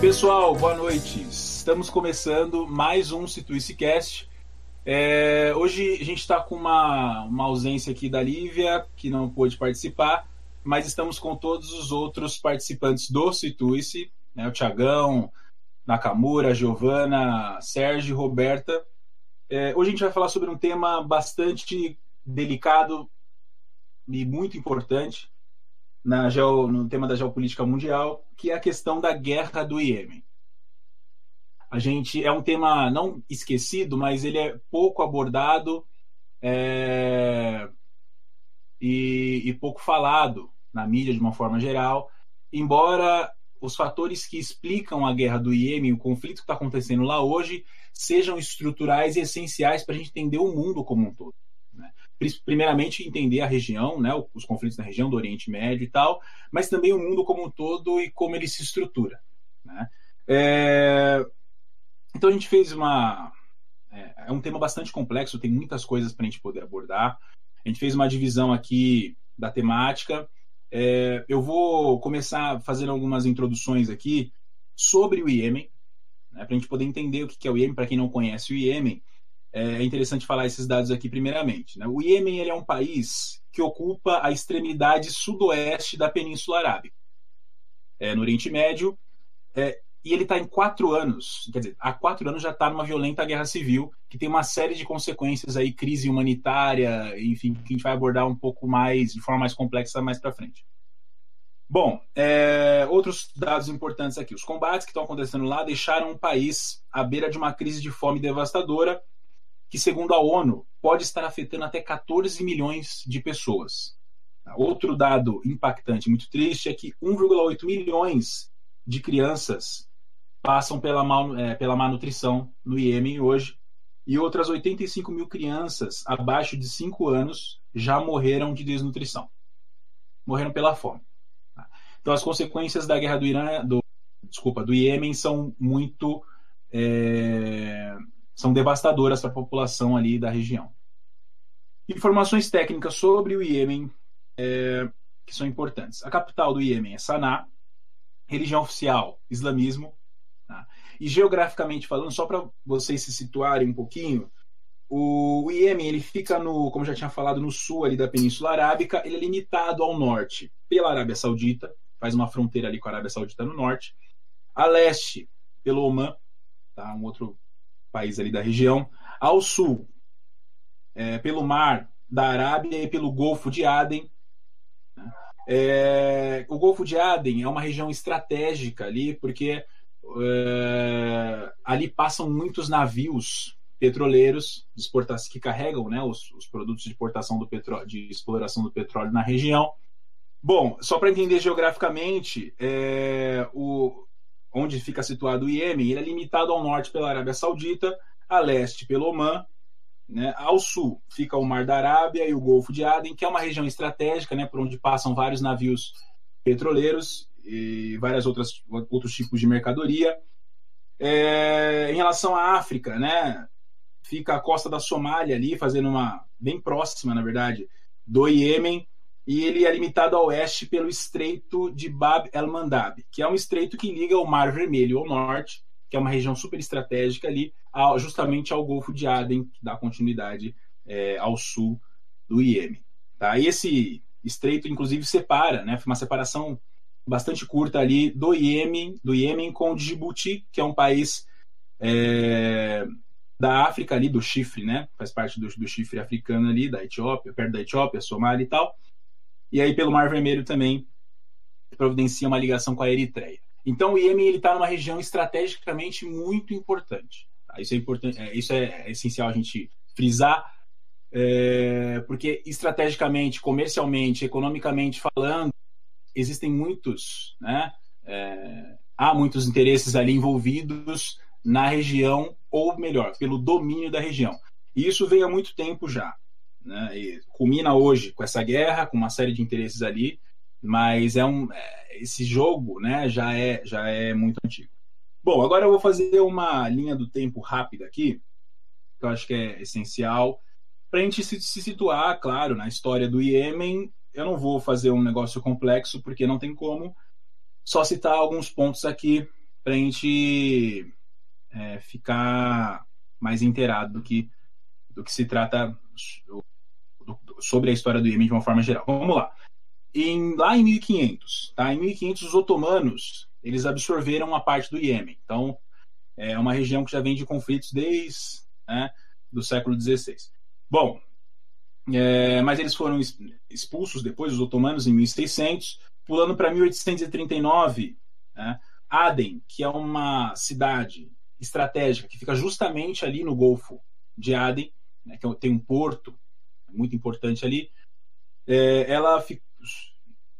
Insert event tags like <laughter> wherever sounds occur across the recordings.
Pessoal, boa noite. Estamos começando mais um Situice Cast. É, hoje a gente está com uma, uma ausência aqui da Lívia, que não pôde participar, mas estamos com todos os outros participantes do Situice, né, o Tiagão, Nakamura, Giovana, Sérgio, Roberta. É, hoje a gente vai falar sobre um tema bastante delicado e muito importante na geo, no tema da geopolítica mundial, que é a questão da guerra do Iêmen. A gente é um tema não esquecido, mas ele é pouco abordado é, e, e pouco falado na mídia de uma forma geral, embora os fatores que explicam a guerra do Iêmen, o conflito que está acontecendo lá hoje, sejam estruturais e essenciais para a gente entender o mundo como um todo. Primeiramente, entender a região, né? os conflitos na região do Oriente Médio e tal, mas também o mundo como um todo e como ele se estrutura. Né? É... Então, a gente fez uma. É, é um tema bastante complexo, tem muitas coisas para a gente poder abordar. A gente fez uma divisão aqui da temática. É, eu vou começar fazendo algumas introduções aqui sobre o Iêmen, né, para a gente poder entender o que é o Iêmen, para quem não conhece o Iêmen é interessante falar esses dados aqui primeiramente. Né? O Iêmen ele é um país que ocupa a extremidade sudoeste da Península Arábica, é, no Oriente Médio, é, e ele está em quatro anos, quer dizer, há quatro anos já está numa violenta guerra civil, que tem uma série de consequências aí, crise humanitária, enfim, que a gente vai abordar um pouco mais, de forma mais complexa mais para frente. Bom, é, outros dados importantes aqui. Os combates que estão acontecendo lá deixaram o país à beira de uma crise de fome devastadora que, segundo a ONU, pode estar afetando até 14 milhões de pessoas. Outro dado impactante, muito triste, é que 1,8 milhões de crianças passam pela, mal, é, pela malnutrição no Iêmen hoje, e outras 85 mil crianças abaixo de 5 anos já morreram de desnutrição. Morreram pela fome. Então, as consequências da guerra do Irã, do, desculpa, do Iêmen são muito é, são devastadoras para a população ali da região. Informações técnicas sobre o Iêmen é, que são importantes. A capital do Iêmen é Sanaa, religião oficial, islamismo. Tá? E geograficamente falando, só para vocês se situarem um pouquinho, o, Iêmen ele fica no, como já tinha falado, no sul ali da Península Arábica. Ele é limitado ao norte pela Arábia Saudita, faz uma fronteira ali com a Arábia Saudita no norte. A leste pelo Oman, tá? um outro país ali da região, ao sul, é, pelo mar da Arábia e pelo Golfo de Aden. Né? É, o Golfo de Aden é uma região estratégica ali, porque é, ali passam muitos navios petroleiros que carregam né, os, os, produtos de exportação do petróleo, de exploração do petróleo na região. Bom, só para entender geograficamente, é, o, onde fica situado o Iêmen, ele é limitado ao norte pela Arábia Saudita, a leste pelo Omã, né? ao sul fica o Mar da Arábia e o Golfo de Aden, que é uma região estratégica, né, por onde passam vários navios petroleiros e vários outros, outros tipos de mercadoria. É, em relação à África, né, fica a costa da Somália ali, fazendo uma bem próxima, na verdade, do Iêmen, e ele é limitado a oeste pelo Estreito de Bab el-Mandab, que é um estreito que liga o Mar Vermelho ao norte, que é uma região super estratégica ali, justamente ao Golfo de Aden, que dá continuidade é, ao sul do Iêmen. Tá? E esse estreito, inclusive, separa, né? Foi uma separação bastante curta ali do Iêmen, do Iêmen com o Djibouti, que é um país é, da África ali, do chifre, né? Faz parte do, do chifre africano ali, da Etiópia, perto da Etiópia, Somália e tal e aí pelo Mar Vermelho também providencia uma ligação com a Eritreia. Então o Iêmen está numa região estrategicamente muito importante. Tá? Isso, é importante é, isso é essencial a gente frisar, é, porque estrategicamente, comercialmente, economicamente falando, existem muitos, né, é, há muitos interesses ali envolvidos na região, ou melhor, pelo domínio da região. E isso vem há muito tempo já. Né? E culmina hoje com essa guerra, com uma série de interesses ali, mas é um é, esse jogo, né, já é já é muito antigo. Bom, agora eu vou fazer uma linha do tempo rápida aqui, que eu acho que é essencial para a gente se, situar, claro, na história do Iêmen. Eu não vou fazer um negócio complexo porque não tem como. Só citar alguns pontos aqui para a gente é, ficar mais inteirado do que, do que se trata sobre a história do Iêmen de uma forma geral. Vamos lá. Em, lá em 1500, tá? Em 1500 os otomanos eles absorveram uma parte do Iêmen. Então é uma região que já vem de conflitos desde né, do século XVI. Bom, é, mas eles foram expulsos depois, os otomanos, em 1600, pulando para 1839. Né, Aden, que é uma cidade estratégica que fica justamente ali no Golfo de Aden, né, que é tem um porto muito importante ali, é, ela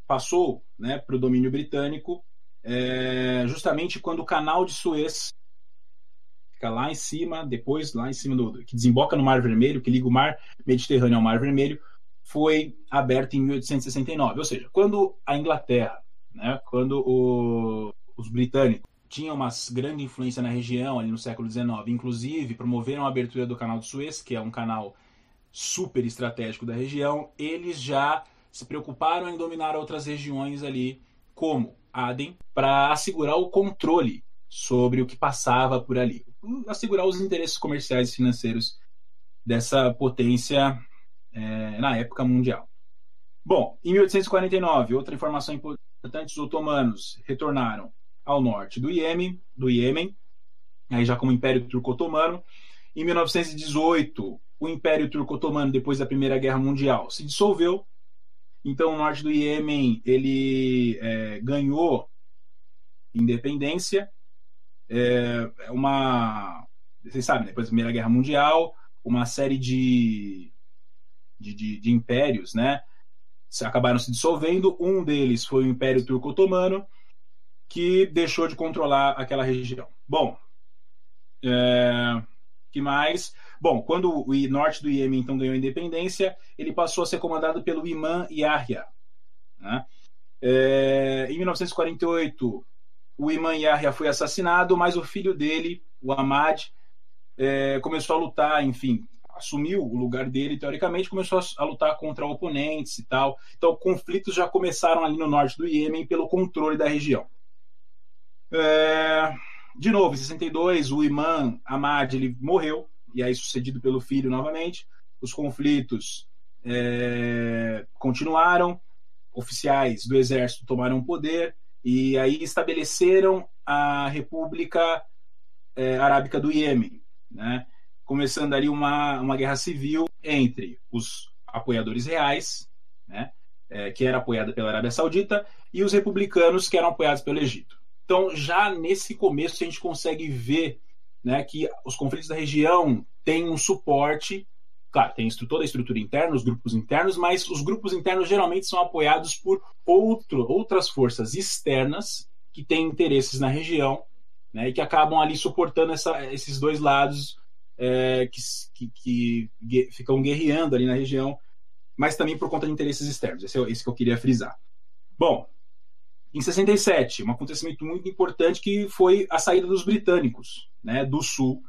passou né, para o domínio britânico é, justamente quando o canal de Suez fica lá em cima, depois lá em cima do que desemboca no Mar Vermelho, que liga o Mar Mediterrâneo ao Mar Vermelho, foi aberto em 1869. Ou seja, quando a Inglaterra, né, quando o, os britânicos tinham uma grande influência na região ali no século XIX, inclusive promoveram a abertura do Canal de Suez, que é um canal super estratégico da região, eles já se preocuparam em dominar outras regiões ali, como Aden, para assegurar o controle sobre o que passava por ali assegurar os interesses comerciais e financeiros dessa potência é, na época mundial. Bom, em 1849, outra informação importante: os otomanos retornaram ao norte do Iêmen, do Iêmen, aí já como Império Turco-Otomano. Em 1918, o Império Turco-Otomano, depois da Primeira Guerra Mundial, se dissolveu. Então, o norte do Iêmen ele é, ganhou independência é, é uma. Vocês sabem, depois da Primeira Guerra Mundial, uma série de, de, de, de impérios, né? Acabaram se dissolvendo. Um deles foi o Império Turco-Otomano, que deixou de controlar aquela região. Bom, é, que mais? Bom, quando o norte do Iêmen então ganhou independência, ele passou a ser comandado pelo Imã Yahya. Né? É, em 1948, o Imam Yahya foi assassinado, mas o filho dele, o Ahmad, é, começou a lutar, enfim, assumiu o lugar dele, teoricamente, começou a, lutar contra oponentes e tal. Então, conflitos já começaram ali no norte do Iêmen pelo controle da região. É, de novo, em 62, o imã Ahmad ele morreu, e aí sucedido pelo filho novamente. Os conflitos é, continuaram, oficiais do exército tomaram poder, e aí estabeleceram a República é, Arábica do Iêmen, né? começando ali uma, uma guerra civil entre os apoiadores reais, né? É, que era apoiada pela Arábia Saudita, e os republicanos, que eram apoiados pelo Egito. Então, já nesse começo, a gente consegue ver né, que os conflitos da região têm um suporte Claro, tem toda a estrutura interna, os grupos internos, mas os grupos internos geralmente são apoiados por outro, outras forças externas que têm interesses na região né, e que acabam ali suportando essa, esses dois lados é, que, que, que, ficam guerreando ali na região, mas também por conta de interesses externos. Esse é esse que eu queria frisar. Bom, em 67, um acontecimento muito importante que foi a saída dos britânicos né, do sul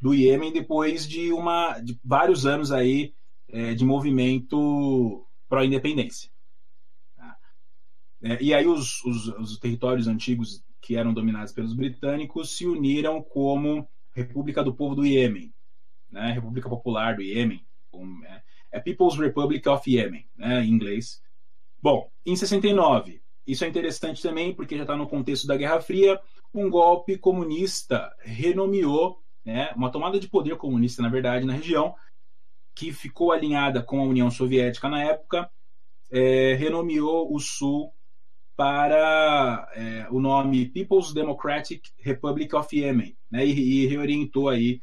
do Iêmen depois de, uma, de vários anos aí é, de movimento pró-independência. Tá? É, e aí os, os, os, territórios antigos que eram dominados pelos britânicos se uniram como República do Povo do Iêmen, né? República Popular do Iêmen, é, é, People's Republic of Yemen, né, em inglês. Bom, em 69, isso é interessante também porque já está no contexto da Guerra Fria, um golpe comunista renomeou né, uma tomada de poder comunista, na verdade, na região, que ficou alinhada com a União Soviética na época, é, renomeou o Sul para é, o nome People's Democratic Republic of Yemen, né, e, e, reorientou aí,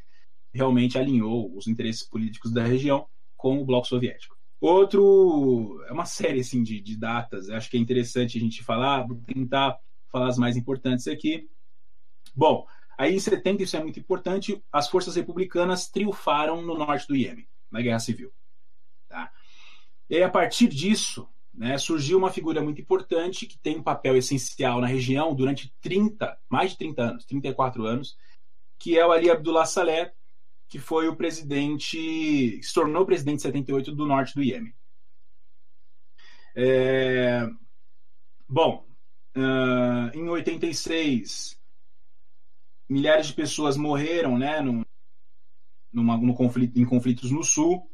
realmente alinhou os interesses políticos da região com o Bloco Soviético. Outro, é uma série assim, de, de datas, acho que é interessante a gente falar, vou tentar falar as mais importantes aqui. Bom, Aí em 70, isso é muito importante, as forças republicanas triunfaram no norte do Iêmen, na Guerra Civil. Tá? E a partir disso, né, surgiu uma figura muito importante que tem um papel essencial na região durante 30, mais de 30 anos, 34 anos, que é o Ali Abdullah Saleh, que foi o presidente, se tornou presidente em 78 do norte do Iêmen. É, bom, uh, em 86 milhares de pessoas morreram, né, no, numa, no conflito, em conflitos no sul.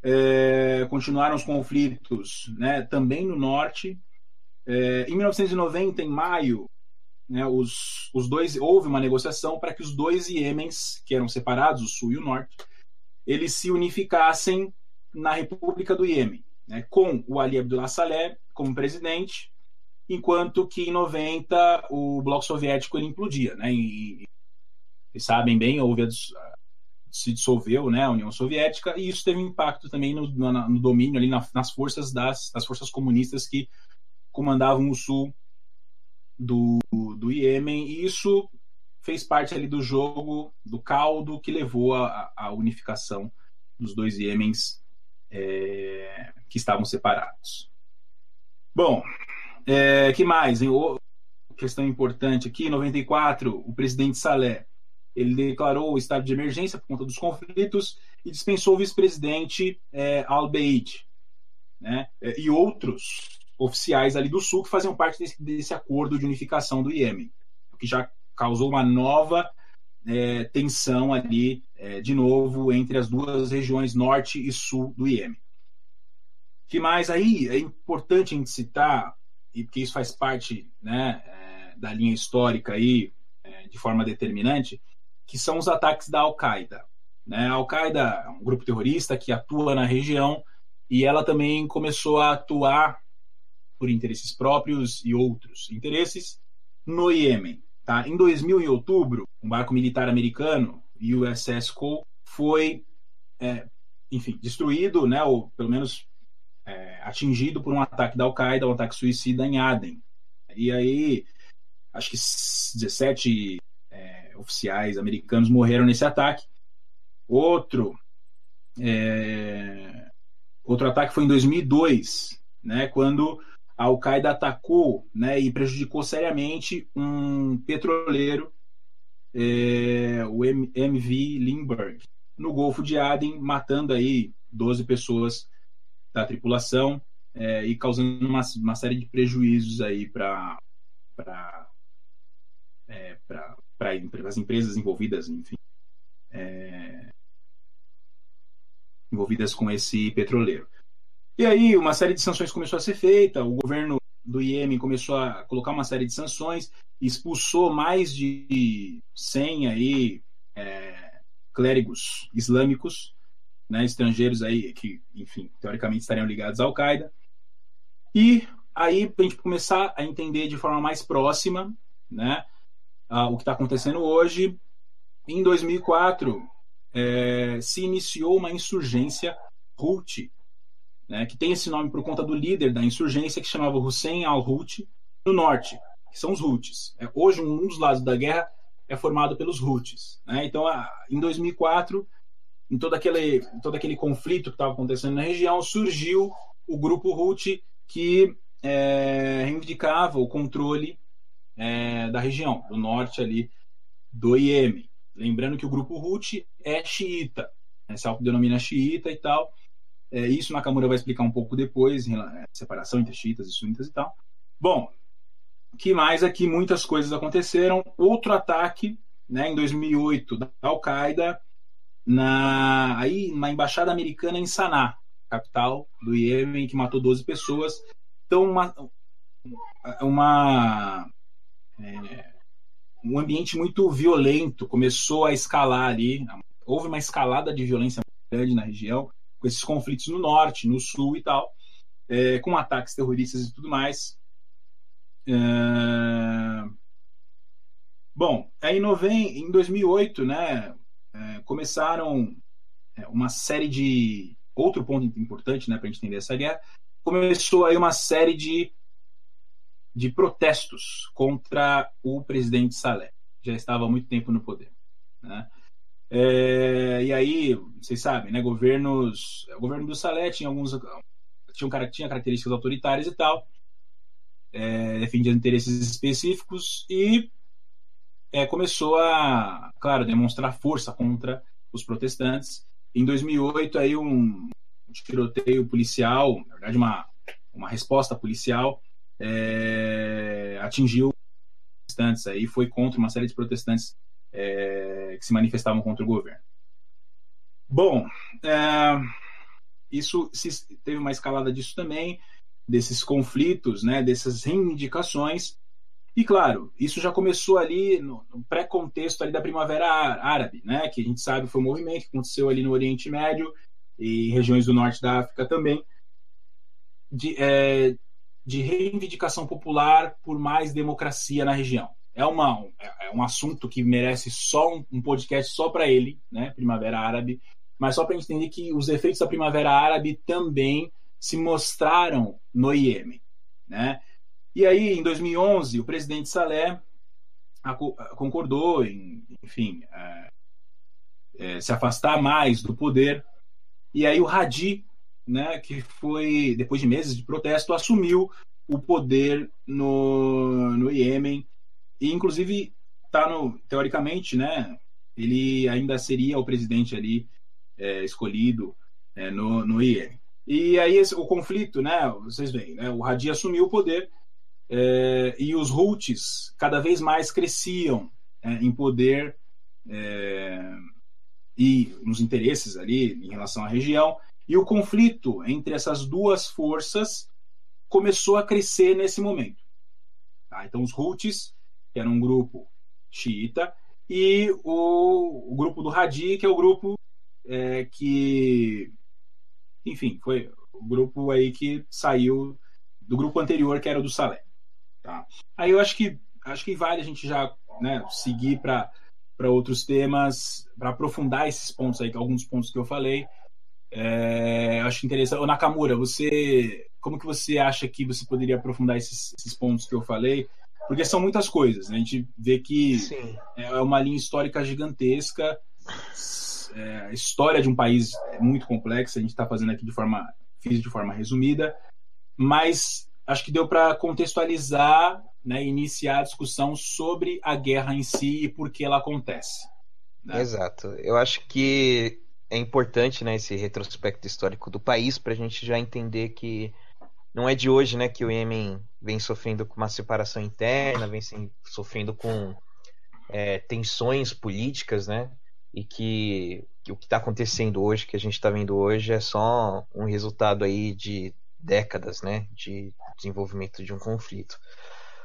É, continuaram os conflitos, né, também no norte. É, em 1990, em maio, né, os, os dois houve uma negociação para que os dois Iêmens, que eram separados, o sul e o norte, eles se unificassem na República do Iêmen, né, com o Ali Abdullah Saleh como presidente, enquanto que em 90 o bloco soviético ele implodia, né? E, vocês sabem bem, houve a, se dissolveu, né, a União Soviética e isso teve um impacto também no, no, no domínio ali na, nas forças das, das forças comunistas que comandavam o sul do, do Iêmen e isso fez parte ali do jogo do caldo que levou à unificação dos dois Iêmens é, que estavam separados. Bom, é, que mais? Em, questão importante aqui, em 94, o presidente Saleh ele declarou o estado de emergência por conta dos conflitos e dispensou o vice-presidente é, Al-Beid né, é, e outros oficiais ali do sul que faziam parte desse, desse acordo de unificação do Iêmen, o que já causou uma nova é, tensão ali, é, de novo, entre as duas regiões norte e sul do Iêmen. que mais aí é importante a gente citar e porque isso faz parte né, é, da linha histórica aí, é, de forma determinante, que são os ataques da Al-Qaeda. Né? A Al-Qaeda é um grupo terrorista que atua na região e ela também começou a atuar por interesses próprios e outros interesses no Iêmen. Tá? Em 2000, em outubro, um barco militar americano, USS Cole, foi, é, enfim, destruído, né, ou pelo menos é, atingido por um ataque da Al-Qaeda, um ataque suicida em Aden. E aí, acho que 17 é, oficiais americanos morreram nesse ataque. Outro, é, outro ataque foi em 2002, né, quando a Al-Qaeda atacou né, e prejudicou seriamente um petroleiro, é, o MV Lindbergh, no Golfo de Aden, matando aí 12 pessoas da tripulação é, e causando uma, uma, série de prejuízos aí para é, para as empresas envolvidas, enfim, é, envolvidas com esse petroleiro. E aí uma série de sanções começou a ser feita, o governo do Iêmen começou a colocar uma série de sanções, expulsou mais de 100 aí, é, clérigos islâmicos né, estrangeiros aí que, enfim, teoricamente estariam ligados à Al-Qaeda. E aí, para a gente começar a entender de forma mais próxima né, o que está acontecendo hoje, em 2004 é, se iniciou uma insurgência Houthi, né, que tem esse nome por conta do líder da insurgência, que chamava Hussein al-Houthi, no norte, que são os Houthis. É, hoje, um dos lados da guerra é formado pelos Houthis. Né? Então, em 2004, em todo aquele, todo aquele conflito que estava acontecendo na região, surgiu o grupo Houthi que é, reivindicava o controle é, da região, do norte ali do Iêmen. Lembrando que o grupo Houthi é xiita, né, se autodenomina xiita e tal. É, isso Nakamura vai explicar um pouco depois, em é, separação entre xiitas e sunitas e tal. Bom, que mais aqui muitas coisas aconteceram. Outro ataque, né, em 2008, da Al-Qaeda na, aí, na embaixada americana em Sanaa, capital do Iêmen, que matou 12 pessoas. Então, uma, uma é, um ambiente muito violento começou a escalar ali. Houve uma escalada de violência grande na região, com esses conflitos no norte, no sul e tal, é, com ataques terroristas e tudo mais. É... Bom, aí em 2008, né, é, começaram é, uma série de. Outro ponto importante né, para entender essa guerra, começou aí uma série de, de protestos contra o presidente Saleh. Já estava há muito tempo no poder. Né? É, e aí, vocês sabem, né, governos, o governo do Saleh tinha alguns tinha, tinha características autoritárias e tal, é, defendia interesses específicos e é, começou a, claro, demonstrar força contra os protestantes. Em 2008, aí um tiroteio policial, na verdade uma, uma resposta policial, é, atingiu protestantes aí foi contra uma série de protestantes é, que se manifestavam contra o governo. Bom, é, isso se, teve uma escalada disso também, desses conflitos, né, dessas reivindicações. E claro, isso já começou ali no, no pré-contexto ali da Primavera Árabe, né, que a gente sabe foi um movimento que aconteceu ali no Oriente Médio e regiões do norte da África também, de, é, de reivindicação popular por mais democracia na região. É, uma, é um assunto que merece só um, um podcast só para ele, né, Primavera Árabe, mas só para entender que os efeitos da Primavera Árabe também se mostraram no Iêmen. Né? E aí, em 2011, o presidente Saleh concordou em, enfim, é, é, se afastar mais do poder. E aí o Hadi, né, que foi, depois de meses de protesto, assumiu o poder no, no Iêmen. E, inclusive, tá no, teoricamente, né, ele ainda seria o presidente ali é, escolhido é, no, no Iêmen. E aí esse, o conflito, né? Vocês veem, né? O Hadi assumiu o poder é, e os Houthis cada vez mais cresciam é, em poder é, e nos interesses ali em relação à região. E o conflito entre essas duas forças começou a crescer nesse momento. Tá? Então os Houthis, que era um grupo xiita, e o, o grupo do Hadi, que é o grupo é, que, enfim, foi o grupo aí que saiu do grupo anterior, que era o do Salé. Tá? Aí eu acho que acho que vale a gente já né, seguir para para outros temas, para aprofundar esses pontos aí, alguns pontos que eu falei. É, acho interessante. Ô, Nakamura, você, como que você acha que você poderia aprofundar esses, esses pontos que eu falei? Porque são muitas coisas. Né? A gente vê que Sim. é uma linha histórica gigantesca é, a história de um país é muito complexa, a gente está fazendo aqui de forma, fiz de forma resumida, mas acho que deu para contextualizar, né, iniciar a discussão sobre a guerra em si e por que ela acontece. Né? Exato. Eu acho que é importante né, esse retrospecto histórico do país para a gente já entender que não é de hoje né, que o Iêmen vem sofrendo com uma separação interna, vem sofrendo com é, tensões políticas, né? e que, que o que está acontecendo hoje, que a gente está vendo hoje, é só um resultado aí de décadas, né, de desenvolvimento de um conflito.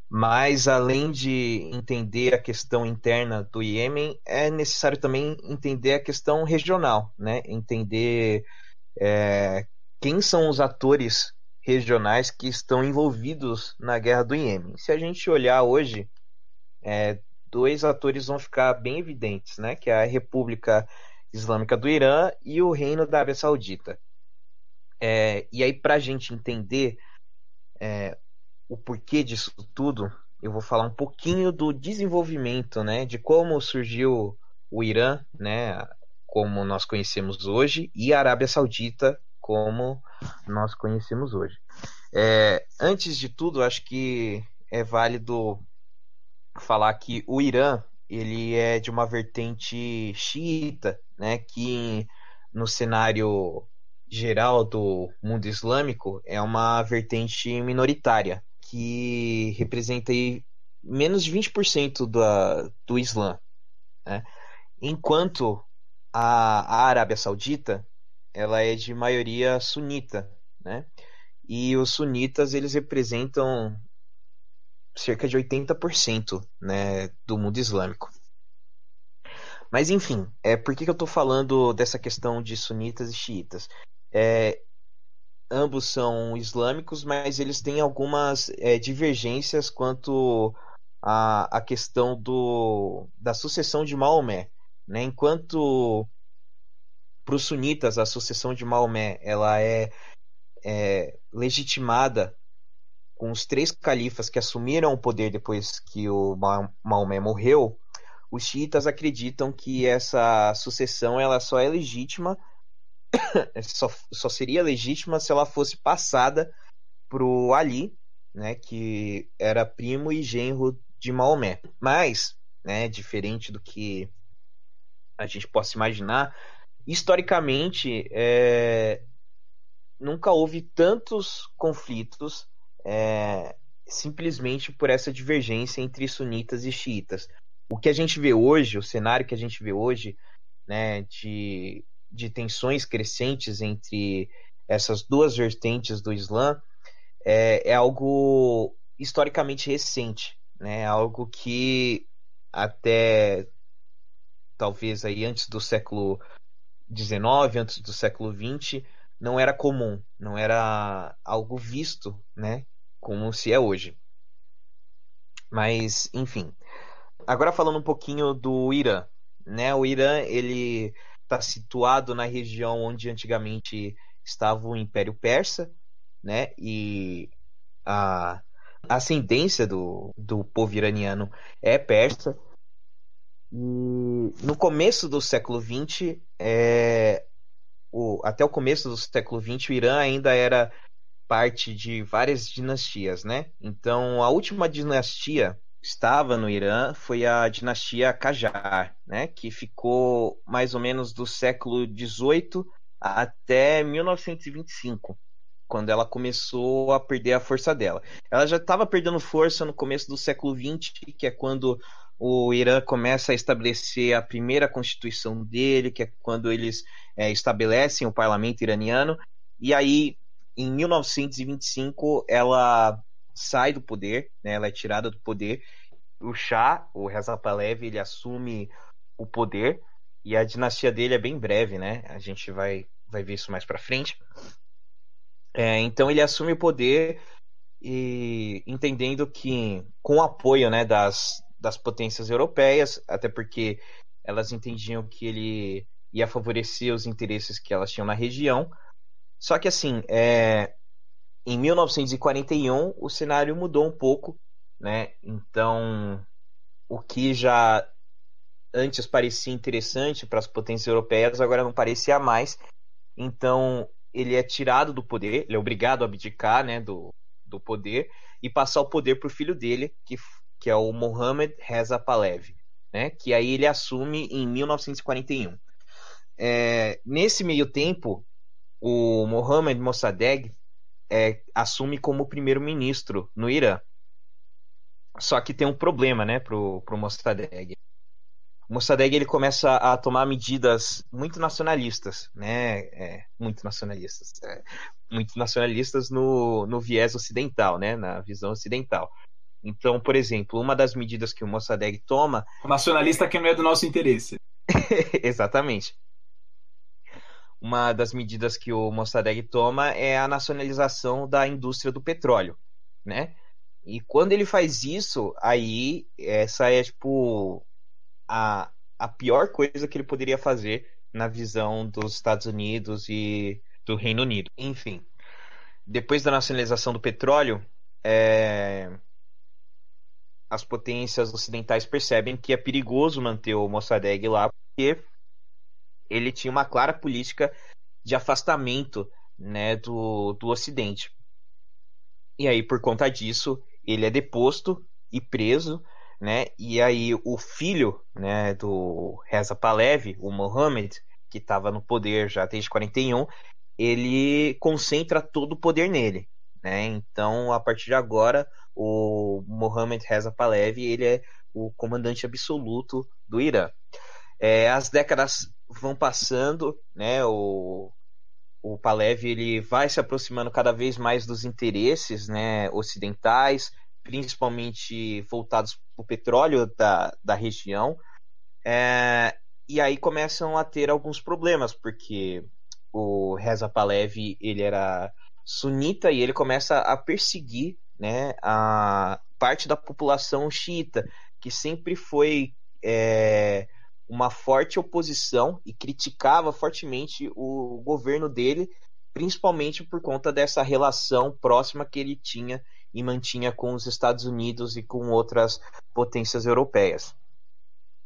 Mas além de entender a questão interna do Iêmen, é necessário também entender a questão regional, né, entender é, quem são os atores regionais que estão envolvidos na guerra do Iêmen. Se a gente olhar hoje, é, dois atores vão ficar bem evidentes, né? Que é a República Islâmica do Irã e o Reino da Arábia Saudita. É, e aí, para a gente entender é, o porquê disso tudo, eu vou falar um pouquinho do desenvolvimento, né? De como surgiu o Irã, né? Como nós conhecemos hoje, e a Arábia Saudita, como nós conhecemos hoje. É, antes de tudo, acho que é válido falar que o Irã ele é de uma vertente xiita, né, que no cenário geral do mundo islâmico é uma vertente minoritária, que representa aí menos de 20% da, do Islã. Né? Enquanto a, a Arábia Saudita ela é de maioria sunita, né? E os sunitas eles representam cerca de 80% né, do mundo islâmico. Mas enfim, é, por que, que eu estou falando dessa questão de sunitas e xiitas? É, ambos são islâmicos, mas eles têm algumas é, divergências quanto à, à questão do, da sucessão de Maomé. Né? Enquanto para os sunitas a sucessão de Maomé ela é, é legitimada com os três califas que assumiram o poder depois que o Maomé morreu, os xiitas acreditam que essa sucessão ela só é legítima, <coughs> só, só seria legítima se ela fosse passada para o Ali, né, que era primo e genro de Maomé. Mas, né, diferente do que a gente possa imaginar, historicamente é, nunca houve tantos conflitos é, simplesmente por essa divergência entre sunitas e xiitas. O que a gente vê hoje, o cenário que a gente vê hoje, né, de, de tensões crescentes entre essas duas vertentes do Islã, é, é algo historicamente recente, né, algo que até talvez aí antes do século XIX, antes do século XX, não era comum, não era algo visto, né, como se é hoje. Mas, enfim. Agora falando um pouquinho do Irã, né? O Irã ele está situado na região onde antigamente estava o Império Persa, né? E a ascendência do, do povo iraniano é persa. E no começo do século XX, é, o, até o começo do século XX, o Irã ainda era parte de várias dinastias, né? Então, a última dinastia estava no Irã foi a dinastia Qajar, né? Que ficou mais ou menos do século XVIII até 1925, quando ela começou a perder a força dela. Ela já estava perdendo força no começo do século XX, que é quando o Irã começa a estabelecer a primeira constituição dele, que é quando eles é, estabelecem o parlamento iraniano. E aí, em 1925, ela sai do poder, né, ela é tirada do poder. O Shah, o Reza Pahlavi, ele assume o poder e a dinastia dele é bem breve, né? A gente vai, vai ver isso mais para frente. É, então ele assume o poder e entendendo que com o apoio né, das, das potências europeias, até porque elas entendiam que ele ia favorecer os interesses que elas tinham na região. Só que assim, é, em 1941 o cenário mudou um pouco, né? Então, o que já antes parecia interessante para as potências europeias agora não parecia mais. Então, ele é tirado do poder, ele é obrigado a abdicar, né, do, do poder e passar o poder para o filho dele, que que é o Mohamed Reza Pahlavi, né? Que aí ele assume em 1941. É, nesse meio tempo, o Mohamed Mossadegh é, assume como primeiro-ministro no Irã. Só que tem um problema, né, pro, pro Mossadegh. O Mossadegh ele começa a tomar medidas muito nacionalistas, né, é, muito nacionalistas, é, muito nacionalistas no, no viés ocidental, né, na visão ocidental. Então, por exemplo, uma das medidas que o Mossadegh toma. O nacionalista que não é do nosso interesse. <laughs> Exatamente. Uma das medidas que o Mossadegh toma é a nacionalização da indústria do petróleo, né? E quando ele faz isso, aí essa é tipo a, a pior coisa que ele poderia fazer na visão dos Estados Unidos e do Reino Unido. Enfim, depois da nacionalização do petróleo, é, as potências ocidentais percebem que é perigoso manter o Mossadegh lá, porque ele tinha uma clara política de afastamento né, do, do Ocidente. E aí, por conta disso, ele é deposto e preso, né? E aí o filho, né, do Reza Pahlavi, o Mohammed, que estava no poder já desde 41, ele concentra todo o poder nele, né? Então, a partir de agora, o Mohammad Reza Pahlavi ele é o comandante absoluto do Irã. É, as décadas vão passando, né? O, o Pahlavi ele vai se aproximando cada vez mais dos interesses, né? Ocidentais, principalmente voltados para o petróleo da, da região. É, e aí começam a ter alguns problemas, porque o Reza Pahlavi ele era sunita e ele começa a perseguir né, a parte da população xiita, que sempre foi é, uma forte oposição e criticava fortemente o governo dele, principalmente por conta dessa relação próxima que ele tinha e mantinha com os Estados Unidos e com outras potências europeias.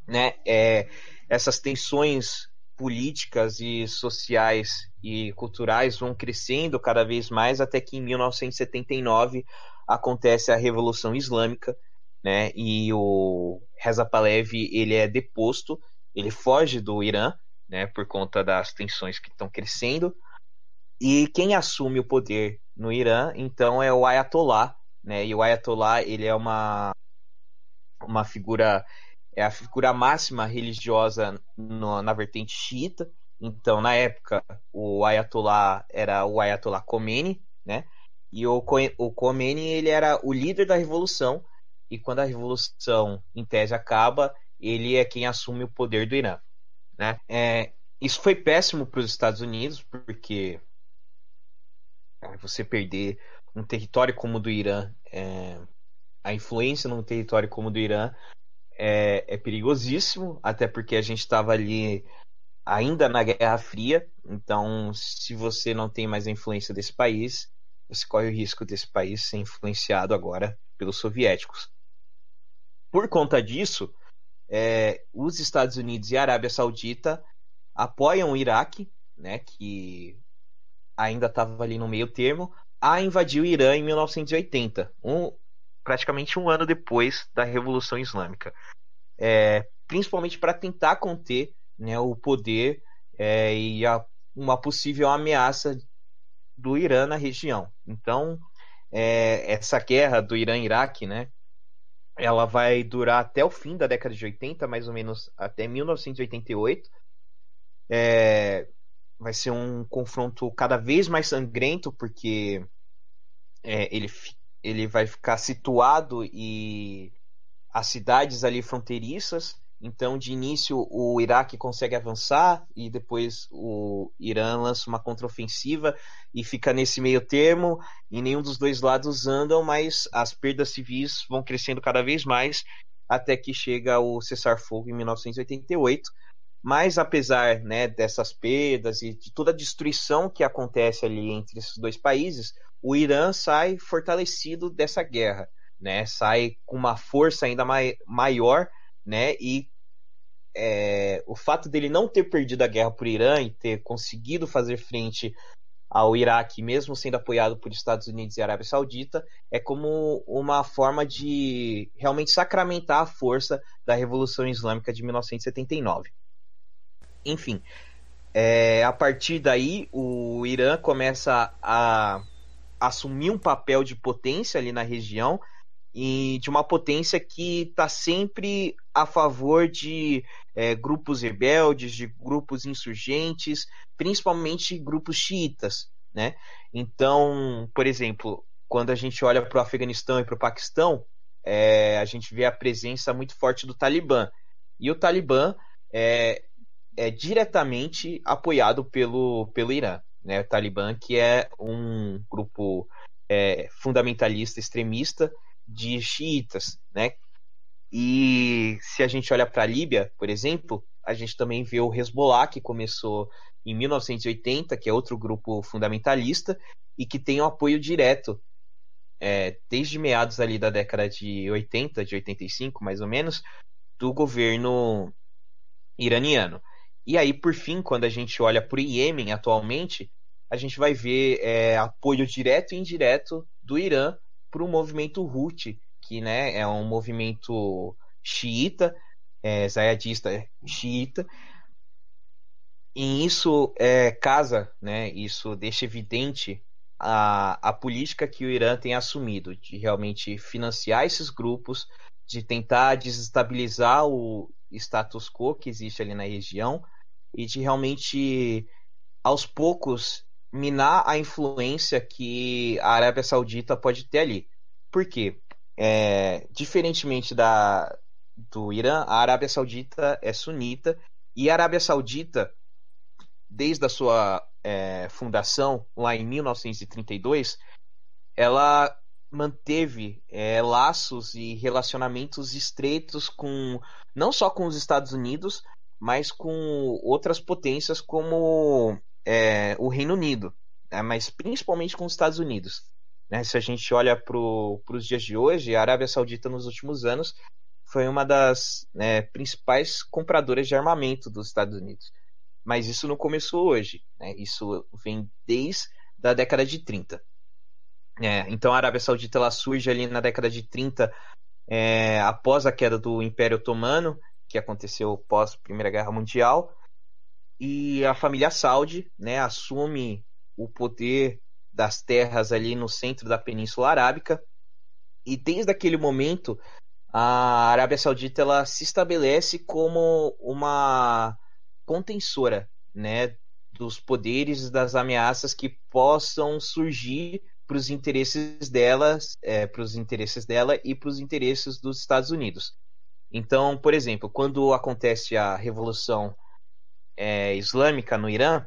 Né? É, essas tensões políticas e sociais e culturais vão crescendo cada vez mais até que em 1979 acontece a Revolução Islâmica, né? E o Reza Pahlavi ele é deposto, ele foge do Irã, né? Por conta das tensões que estão crescendo. E quem assume o poder no Irã, então, é o Ayatollah, né? E o Ayatollah, ele é uma uma figura é a figura máxima religiosa no, na vertente xiita. Então, na época, o Ayatollah era o Ayatollah Khomeini, né? E o, o Khomeini ele era o líder da revolução. E quando a revolução, em tese, acaba, ele é quem assume o poder do Irã, né? É, isso foi péssimo para os Estados Unidos, porque você perder um território como o do Irã, é, a influência num território como o do Irã é, é perigosíssimo, até porque a gente estava ali ainda na Guerra Fria, então se você não tem mais a influência desse país, você corre o risco desse país ser influenciado agora pelos soviéticos. Por conta disso, é, os Estados Unidos e a Arábia Saudita apoiam o Iraque, né, que ainda estava ali no meio termo, a invadir o Irã em 1980, um, praticamente um ano depois da Revolução Islâmica, é, principalmente para tentar conter né, o poder é, e a, uma possível ameaça do Irã na região. Então, é, essa guerra do Irã-Iraque, né, ela vai durar até o fim da década de 80, mais ou menos até 1988, é, vai ser um confronto cada vez mais sangrento, porque é, ele, ele vai ficar situado e as cidades ali fronteiriças. Então, de início, o Iraque consegue avançar e depois o Irã lança uma contraofensiva e fica nesse meio termo. E nenhum dos dois lados andam, mas as perdas civis vão crescendo cada vez mais até que chega o cessar-fogo em 1988 mas apesar né, dessas perdas e de toda a destruição que acontece ali entre esses dois países, o Irã sai fortalecido dessa guerra, né? Sai com uma força ainda mai maior, né? E é, o fato dele não ter perdido a guerra por Irã e ter conseguido fazer frente ao Iraque, mesmo sendo apoiado por Estados Unidos e Arábia Saudita, é como uma forma de realmente sacramentar a força da Revolução Islâmica de 1979. Enfim, é, a partir daí o Irã começa a assumir um papel de potência ali na região e de uma potência que está sempre a favor de é, grupos rebeldes, de grupos insurgentes, principalmente grupos xiitas, né? Então, por exemplo, quando a gente olha para o Afeganistão e para o Paquistão, é, a gente vê a presença muito forte do Talibã. E o Talibã é, é diretamente apoiado pelo, pelo Irã. Né? O Talibã, que é um grupo é, fundamentalista, extremista de xiitas. Né? E se a gente olha para a Líbia, por exemplo, a gente também vê o Hezbollah, que começou em 1980, que é outro grupo fundamentalista, e que tem um apoio direto é, desde meados ali da década de 80, de 85 mais ou menos, do governo iraniano. E aí, por fim, quando a gente olha para o Iêmen atualmente, a gente vai ver é, apoio direto e indireto do Irã para o movimento Houthi, que né, é um movimento xiita, é, zayadista xiita. E isso é, casa, né, isso deixa evidente a, a política que o Irã tem assumido de realmente financiar esses grupos, de tentar desestabilizar o status quo que existe ali na região, e de realmente, aos poucos, minar a influência que a Arábia Saudita pode ter ali. Por quê? É, diferentemente da, do Irã, a Arábia Saudita é sunita e a Arábia Saudita, desde a sua é, fundação lá em 1932, ela manteve é, laços e relacionamentos estreitos com não só com os Estados Unidos, mas com outras potências como é, o Reino Unido, né? mas principalmente com os Estados Unidos. Né? Se a gente olha para os dias de hoje, a Arábia Saudita nos últimos anos foi uma das né, principais compradoras de armamento dos Estados Unidos. Mas isso não começou hoje, né? isso vem desde a década de 30. É, então a Arábia Saudita ela surge ali na década de 30, é, após a queda do Império Otomano, que aconteceu pós Primeira Guerra Mundial. E a família Saudi né, assume o poder das terras ali no centro da Península Arábica. e desde aquele momento, a Arábia Saudita ela se estabelece como uma contensora né, dos poderes das ameaças que possam surgir para os interesses delas, é, para os interesses dela e para os interesses dos Estados Unidos. Então, por exemplo, quando acontece a revolução é, islâmica no Irã,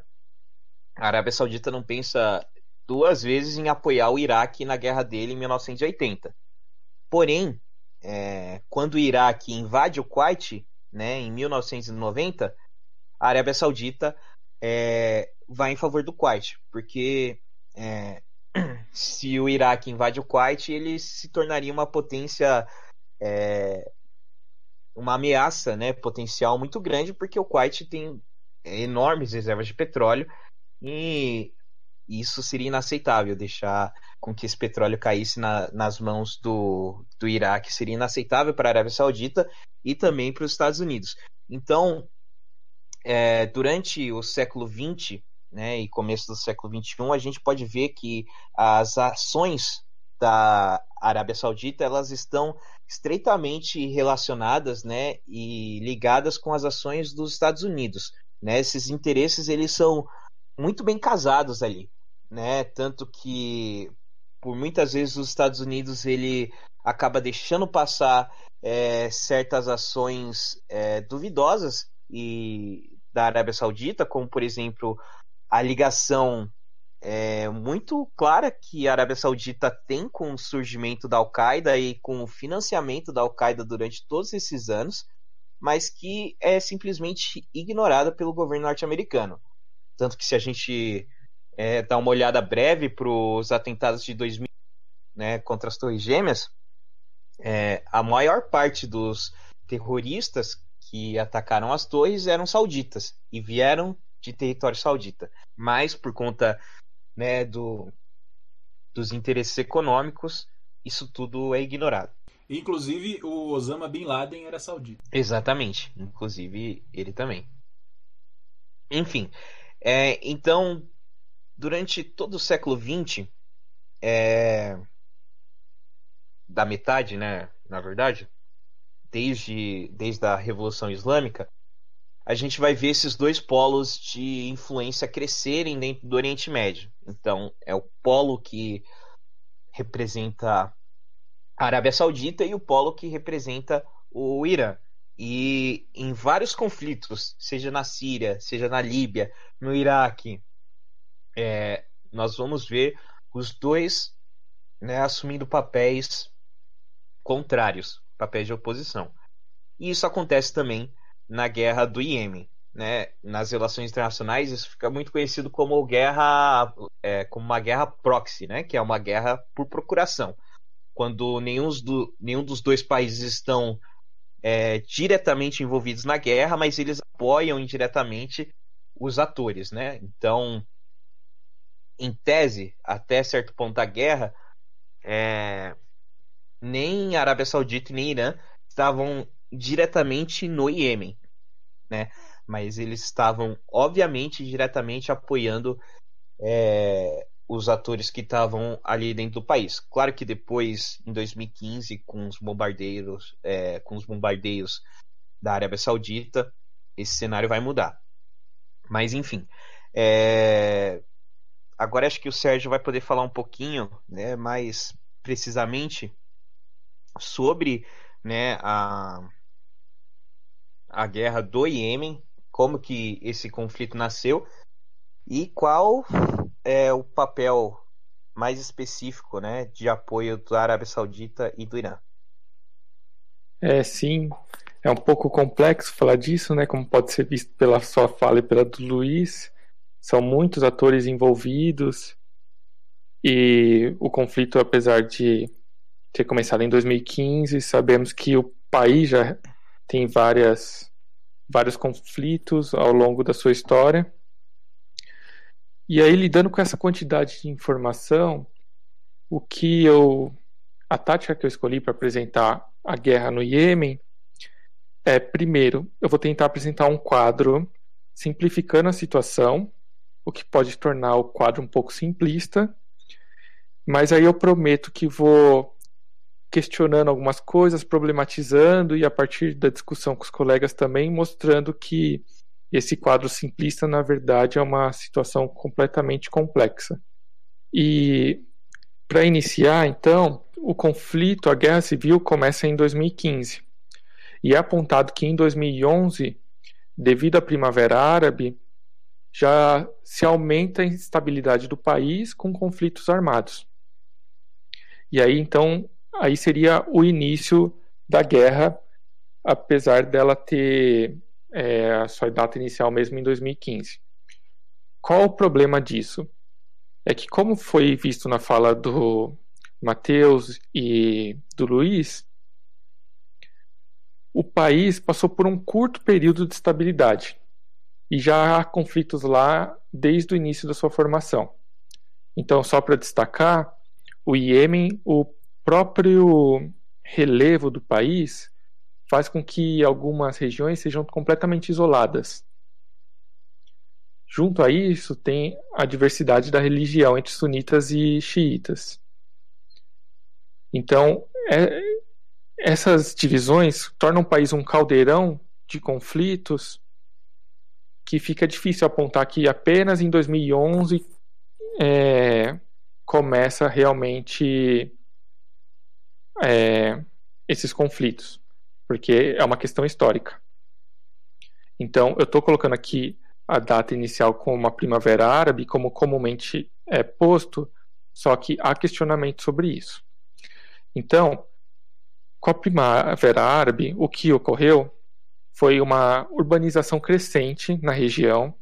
a Arábia Saudita não pensa duas vezes em apoiar o Iraque na guerra dele em 1980. Porém, é, quando o Iraque invade o Kuwait, né, em 1990, a Arábia Saudita é, vai em favor do Kuwait, porque é, <clears throat> se o Iraque invade o Kuwait, ele se tornaria uma potência, é, uma ameaça né, potencial muito grande, porque o Kuwait tem enormes reservas de petróleo e isso seria inaceitável deixar com que esse petróleo caísse na, nas mãos do, do Iraque seria inaceitável para a Arábia Saudita e também para os Estados Unidos. Então, é, durante o século XX né, e começo do século XXI, a gente pode ver que as ações da Arábia Saudita elas estão estreitamente relacionadas né, e ligadas com as ações dos Estados Unidos. Né? Esses interesses eles são muito bem casados ali, né? Tanto que por muitas vezes os Estados Unidos ele acaba deixando passar é, certas ações é, duvidosas e da Arábia Saudita, como por exemplo a ligação é, muito clara que a Arábia Saudita tem com o surgimento da Al-Qaeda e com o financiamento da Al-Qaeda durante todos esses anos, mas que é simplesmente ignorada pelo governo norte-americano. Tanto que se a gente é, dar uma olhada breve para os atentados de 2000 né, contra as Torres Gêmeas, é, a maior parte dos terroristas que atacaram as torres eram sauditas e vieram de território saudita. Mas por conta né, do, dos interesses econômicos, isso tudo é ignorado. Inclusive, o Osama Bin Laden era saudita. Exatamente. Inclusive, ele também. Enfim, é, então, durante todo o século XX, é, da metade, né, na verdade, desde, desde a Revolução Islâmica, a gente vai ver esses dois polos de influência crescerem dentro do Oriente Médio. Então, é o polo que representa a Arábia Saudita e o polo que representa o Irã. E em vários conflitos, seja na Síria, seja na Líbia, no Iraque, é, nós vamos ver os dois né, assumindo papéis contrários, papéis de oposição. E isso acontece também na guerra do Iêmen. Né? Nas relações internacionais, isso fica muito conhecido como guerra, é, como uma guerra proxy, né? que é uma guerra por procuração. Quando nenhum, do, nenhum dos dois países estão é, diretamente envolvidos na guerra, mas eles apoiam indiretamente os atores, né? Então, em tese, até certo ponto da guerra, é, nem Arábia Saudita nem Irã estavam diretamente no Iêmen, né? Mas eles estavam, obviamente, diretamente apoiando é, os atores que estavam ali dentro do país. Claro que depois, em 2015, com os bombardeiros, é, com os bombardeios da Arábia Saudita, esse cenário vai mudar. Mas enfim, é... agora acho que o Sérgio vai poder falar um pouquinho, né, mais precisamente sobre, né, a a guerra do Iêmen, como que esse conflito nasceu e qual é o papel mais específico né, de apoio da Arábia Saudita e do Irã? É, sim. É um pouco complexo falar disso, né? Como pode ser visto pela sua fala e pela do Luiz. São muitos atores envolvidos. E o conflito, apesar de ter começado em 2015, sabemos que o país já tem várias, vários conflitos ao longo da sua história. E aí, lidando com essa quantidade de informação, o que eu. A tática que eu escolhi para apresentar a guerra no Iêmen é, primeiro, eu vou tentar apresentar um quadro simplificando a situação, o que pode tornar o quadro um pouco simplista, mas aí eu prometo que vou questionando algumas coisas, problematizando e a partir da discussão com os colegas também mostrando que esse quadro simplista, na verdade, é uma situação completamente complexa. E para iniciar, então, o conflito, a guerra civil começa em 2015. E é apontado que em 2011, devido à Primavera Árabe, já se aumenta a instabilidade do país com conflitos armados. E aí, então, aí seria o início da guerra, apesar dela ter é, a sua data inicial mesmo em 2015. Qual o problema disso? É que, como foi visto na fala do Mateus e do Luiz, o país passou por um curto período de estabilidade e já há conflitos lá desde o início da sua formação. Então, só para destacar, o Iêmen, o próprio relevo do país faz com que algumas regiões sejam completamente isoladas. Junto a isso, tem a diversidade da religião entre sunitas e xiitas. Então, é, essas divisões tornam o país um caldeirão de conflitos que fica difícil apontar que apenas em 2011 é, começa realmente é, esses conflitos porque é uma questão histórica. Então, eu estou colocando aqui a data inicial como a Primavera Árabe, como comumente é posto, só que há questionamento sobre isso. Então, com a Primavera Árabe, o que ocorreu foi uma urbanização crescente na região.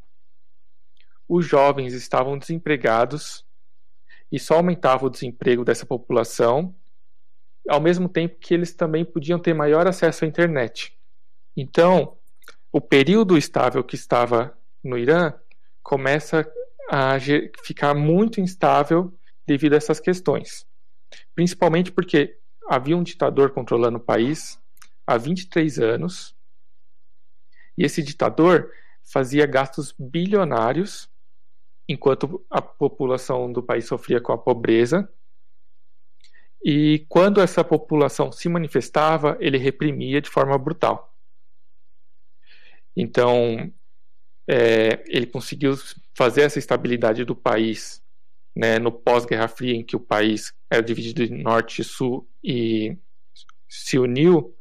Os jovens estavam desempregados e só aumentava o desemprego dessa população ao mesmo tempo que eles também podiam ter maior acesso à internet. Então, o período estável que estava no Irã começa a ficar muito instável devido a essas questões. Principalmente porque havia um ditador controlando o país há 23 anos, e esse ditador fazia gastos bilionários enquanto a população do país sofria com a pobreza e quando essa população se manifestava, ele reprimia de forma brutal. Então, é, ele conseguiu fazer essa estabilidade do país né, no pós-Guerra Fria, em que o país era dividido em norte e sul e se uniu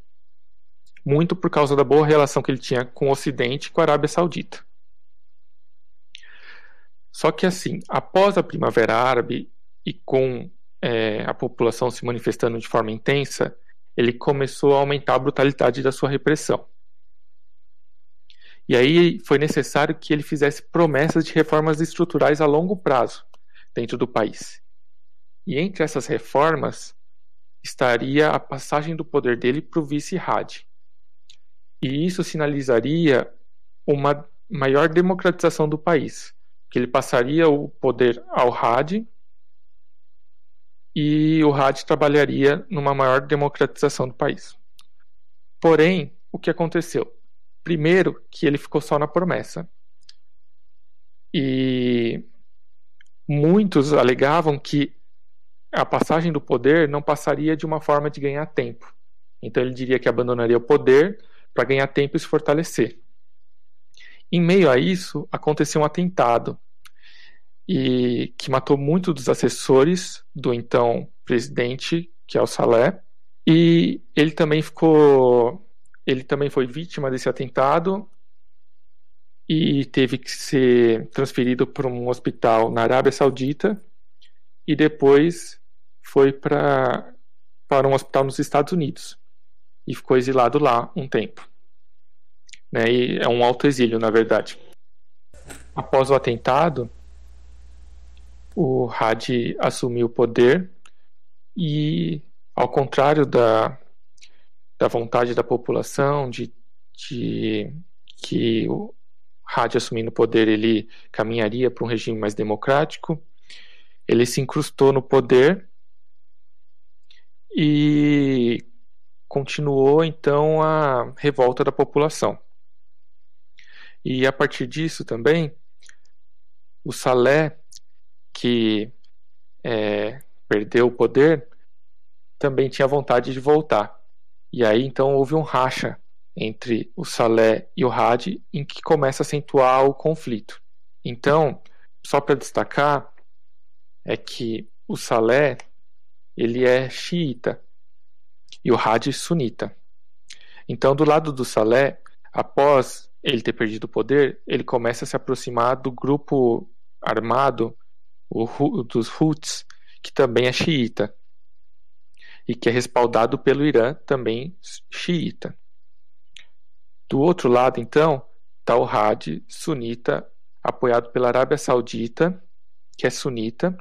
muito por causa da boa relação que ele tinha com o Ocidente e com a Arábia Saudita. Só que assim, após a Primavera Árabe e com é, a população se manifestando de forma intensa, ele começou a aumentar a brutalidade da sua repressão. E aí foi necessário que ele fizesse promessas de reformas estruturais a longo prazo dentro do país. E entre essas reformas estaria a passagem do poder dele para o vice-Hadi. E isso sinalizaria uma maior democratização do país, que ele passaria o poder ao Hadi e o rádio trabalharia numa maior democratização do país. Porém, o que aconteceu? Primeiro, que ele ficou só na promessa. E muitos alegavam que a passagem do poder não passaria de uma forma de ganhar tempo. Então ele diria que abandonaria o poder para ganhar tempo e se fortalecer. Em meio a isso, aconteceu um atentado e que matou muitos dos assessores do então presidente, que é o Salé, e ele também ficou ele também foi vítima desse atentado e teve que ser transferido para um hospital na Arábia Saudita e depois foi para para um hospital nos Estados Unidos e ficou exilado lá um tempo. Né? E é um autoexílio, na verdade. Após o atentado, o Hadi assumiu o poder e, ao contrário da, da vontade da população de, de que o Hadi assumindo o poder ele caminharia para um regime mais democrático, ele se incrustou no poder e continuou então a revolta da população. E a partir disso também, o Salé que é, perdeu o poder, também tinha vontade de voltar. E aí então houve um racha entre o Salé e o Hadi em que começa a acentuar o conflito. Então, só para destacar é que o Salé ele é xiita e o Hadi sunita. Então, do lado do Salé, após ele ter perdido o poder, ele começa a se aproximar do grupo armado o, dos Houthis, que também é xiita e que é respaldado pelo Irã, também xiita. Do outro lado, então, está o Hadi sunita, apoiado pela Arábia Saudita, que é sunita,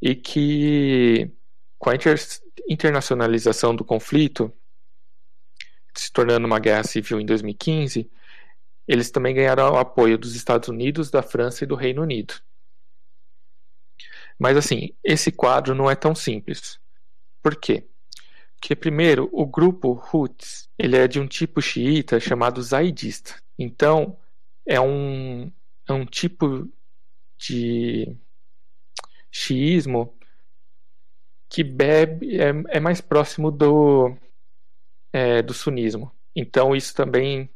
e que, com a inter internacionalização do conflito, se tornando uma guerra civil em 2015, eles também ganharam o apoio dos Estados Unidos, da França e do Reino Unido. Mas assim, esse quadro não é tão simples. Por quê? Porque primeiro, o grupo Houthis, ele é de um tipo xiita chamado zaidista. Então, é um, é um tipo de xiismo que bebe é, é mais próximo do é, do sunismo. Então isso também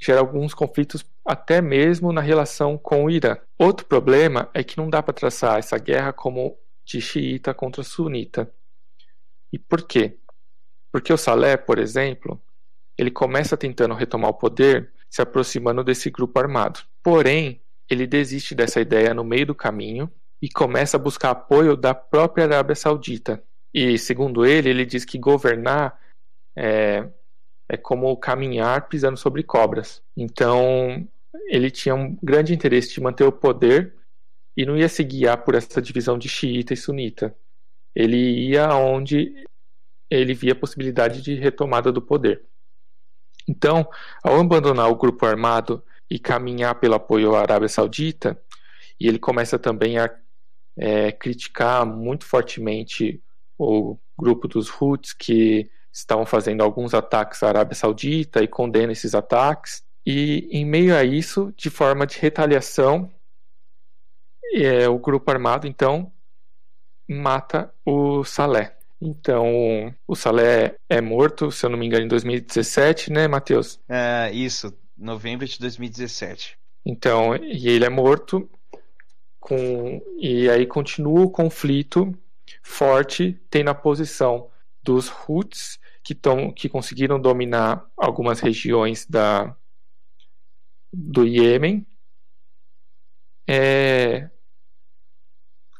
gera alguns conflitos até mesmo na relação com o Irã. Outro problema é que não dá para traçar essa guerra como de xiita contra sunita. E por quê? Porque o Salé, por exemplo, ele começa tentando retomar o poder se aproximando desse grupo armado. Porém, ele desiste dessa ideia no meio do caminho e começa a buscar apoio da própria Arábia Saudita. E, segundo ele, ele diz que governar é, é como caminhar pisando sobre cobras. Então, ele tinha um grande interesse de manter o poder e não ia se guiar por essa divisão de xiita e sunita. Ele ia onde ele via a possibilidade de retomada do poder. Então, ao abandonar o grupo armado e caminhar pelo apoio à Arábia Saudita, e ele começa também a é, criticar muito fortemente o grupo dos Houthis que estavam fazendo alguns ataques à Arábia Saudita e condena esses ataques. E em meio a isso, de forma de retaliação, é, o grupo armado então mata o Salé. Então, o Salé é morto, se eu não me engano, em 2017, né, Matheus? É, isso, novembro de 2017. Então, e ele é morto, com, e aí continua o conflito forte, tem na posição dos Houthis, que, tão, que conseguiram dominar algumas regiões da, do Iêmen, é,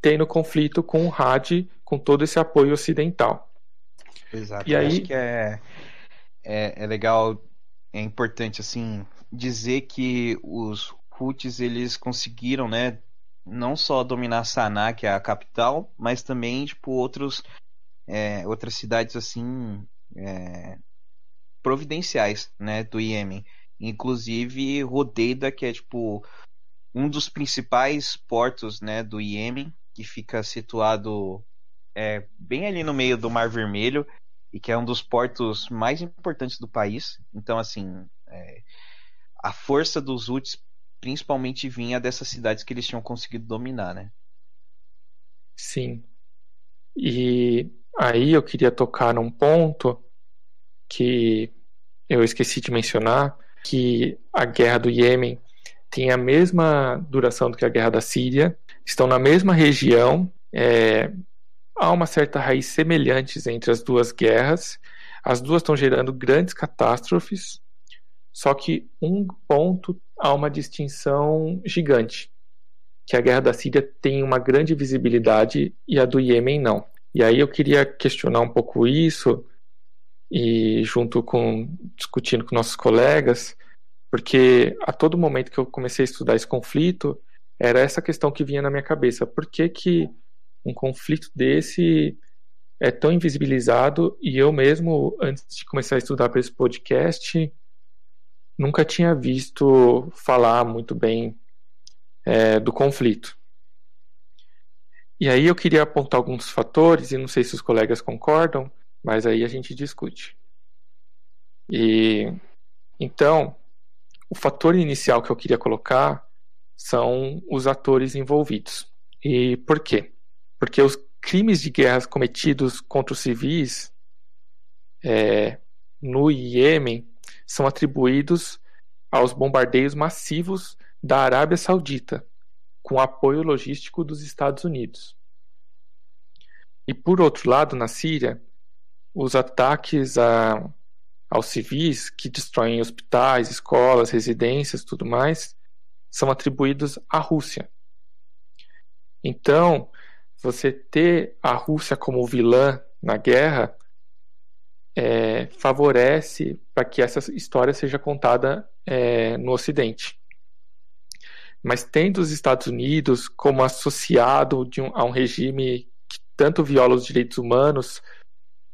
tem no conflito com o Hadi, com todo esse apoio ocidental. Exato. E aí... acho que é, é, é legal, é importante assim dizer que os Houthis eles conseguiram, né, não só dominar Sanaa, que é a capital, mas também tipo outros é, outras cidades assim é, providenciais, né, do Iêmen. Inclusive Rodeida, que é tipo um dos principais portos, né, do Iêmen, que fica situado é, bem ali no meio do Mar Vermelho e que é um dos portos mais importantes do país. Então, assim, é, a força dos Houthis principalmente vinha dessas cidades que eles tinham conseguido dominar, né? Sim. E aí eu queria tocar num ponto que eu esqueci de mencionar, que a guerra do Iêmen tem a mesma duração do que a guerra da Síria, estão na mesma região, é, há uma certa raiz semelhantes entre as duas guerras, as duas estão gerando grandes catástrofes, só que um ponto há uma distinção gigante, que a guerra da Síria tem uma grande visibilidade e a do Iêmen não. E aí eu queria questionar um pouco isso e junto com discutindo com nossos colegas, porque a todo momento que eu comecei a estudar esse conflito, era essa questão que vinha na minha cabeça. Por que, que um conflito desse é tão invisibilizado e eu mesmo, antes de começar a estudar para esse podcast, nunca tinha visto falar muito bem é, do conflito. E aí eu queria apontar alguns fatores, e não sei se os colegas concordam, mas aí a gente discute. E então, o fator inicial que eu queria colocar são os atores envolvidos. E por quê? Porque os crimes de guerra cometidos contra os civis é, no Iêmen são atribuídos aos bombardeios massivos da Arábia Saudita, com apoio logístico dos Estados Unidos. E por outro lado, na Síria, os ataques a, aos civis que destroem hospitais, escolas, residências, tudo mais, são atribuídos à Rússia. Então, você ter a Rússia como vilã na guerra é, favorece para que essa história seja contada é, no Ocidente. Mas tendo os Estados Unidos como associado um, a um regime que tanto viola os direitos humanos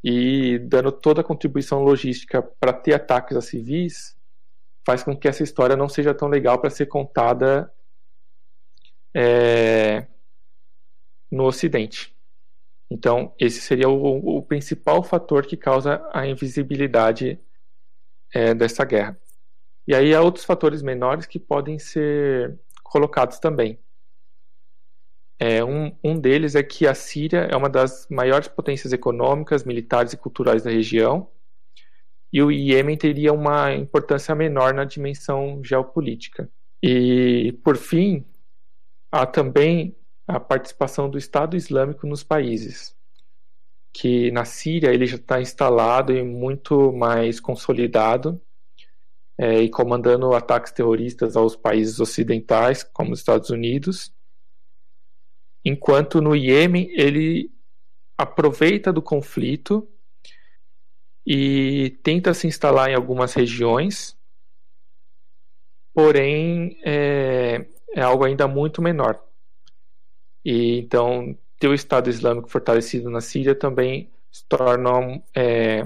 e dando toda a contribuição logística para ter ataques a civis, faz com que essa história não seja tão legal para ser contada é, no Ocidente. Então, esse seria o, o principal fator que causa a invisibilidade é, dessa guerra. E aí há outros fatores menores que podem ser colocados também. É, um, um deles é que a Síria é uma das maiores potências econômicas, militares e culturais da região, e o Iêmen teria uma importância menor na dimensão geopolítica. E, por fim, há também a participação do Estado Islâmico nos países, que na Síria ele já está instalado e muito mais consolidado é, e comandando ataques terroristas aos países ocidentais, como os Estados Unidos, enquanto no Iêmen ele aproveita do conflito e tenta se instalar em algumas regiões, porém é, é algo ainda muito menor. E então ter o Estado Islâmico fortalecido na Síria também se torna é,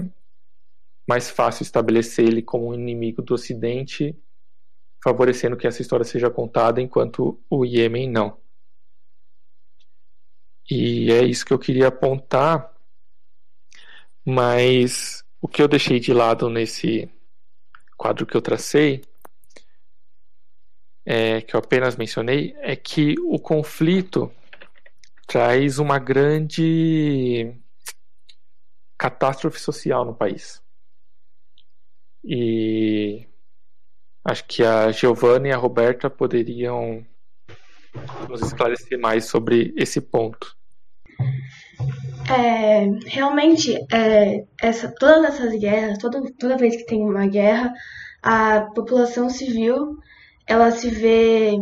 mais fácil estabelecer ele como um inimigo do Ocidente, favorecendo que essa história seja contada, enquanto o Iêmen não. E é isso que eu queria apontar, mas o que eu deixei de lado nesse quadro que eu tracei é, que eu apenas mencionei, é que o conflito traz uma grande catástrofe social no país. E acho que a Giovanna e a Roberta poderiam nos esclarecer mais sobre esse ponto. É, realmente, é, essa, todas essas guerras, toda, toda vez que tem uma guerra, a população civil ela se vê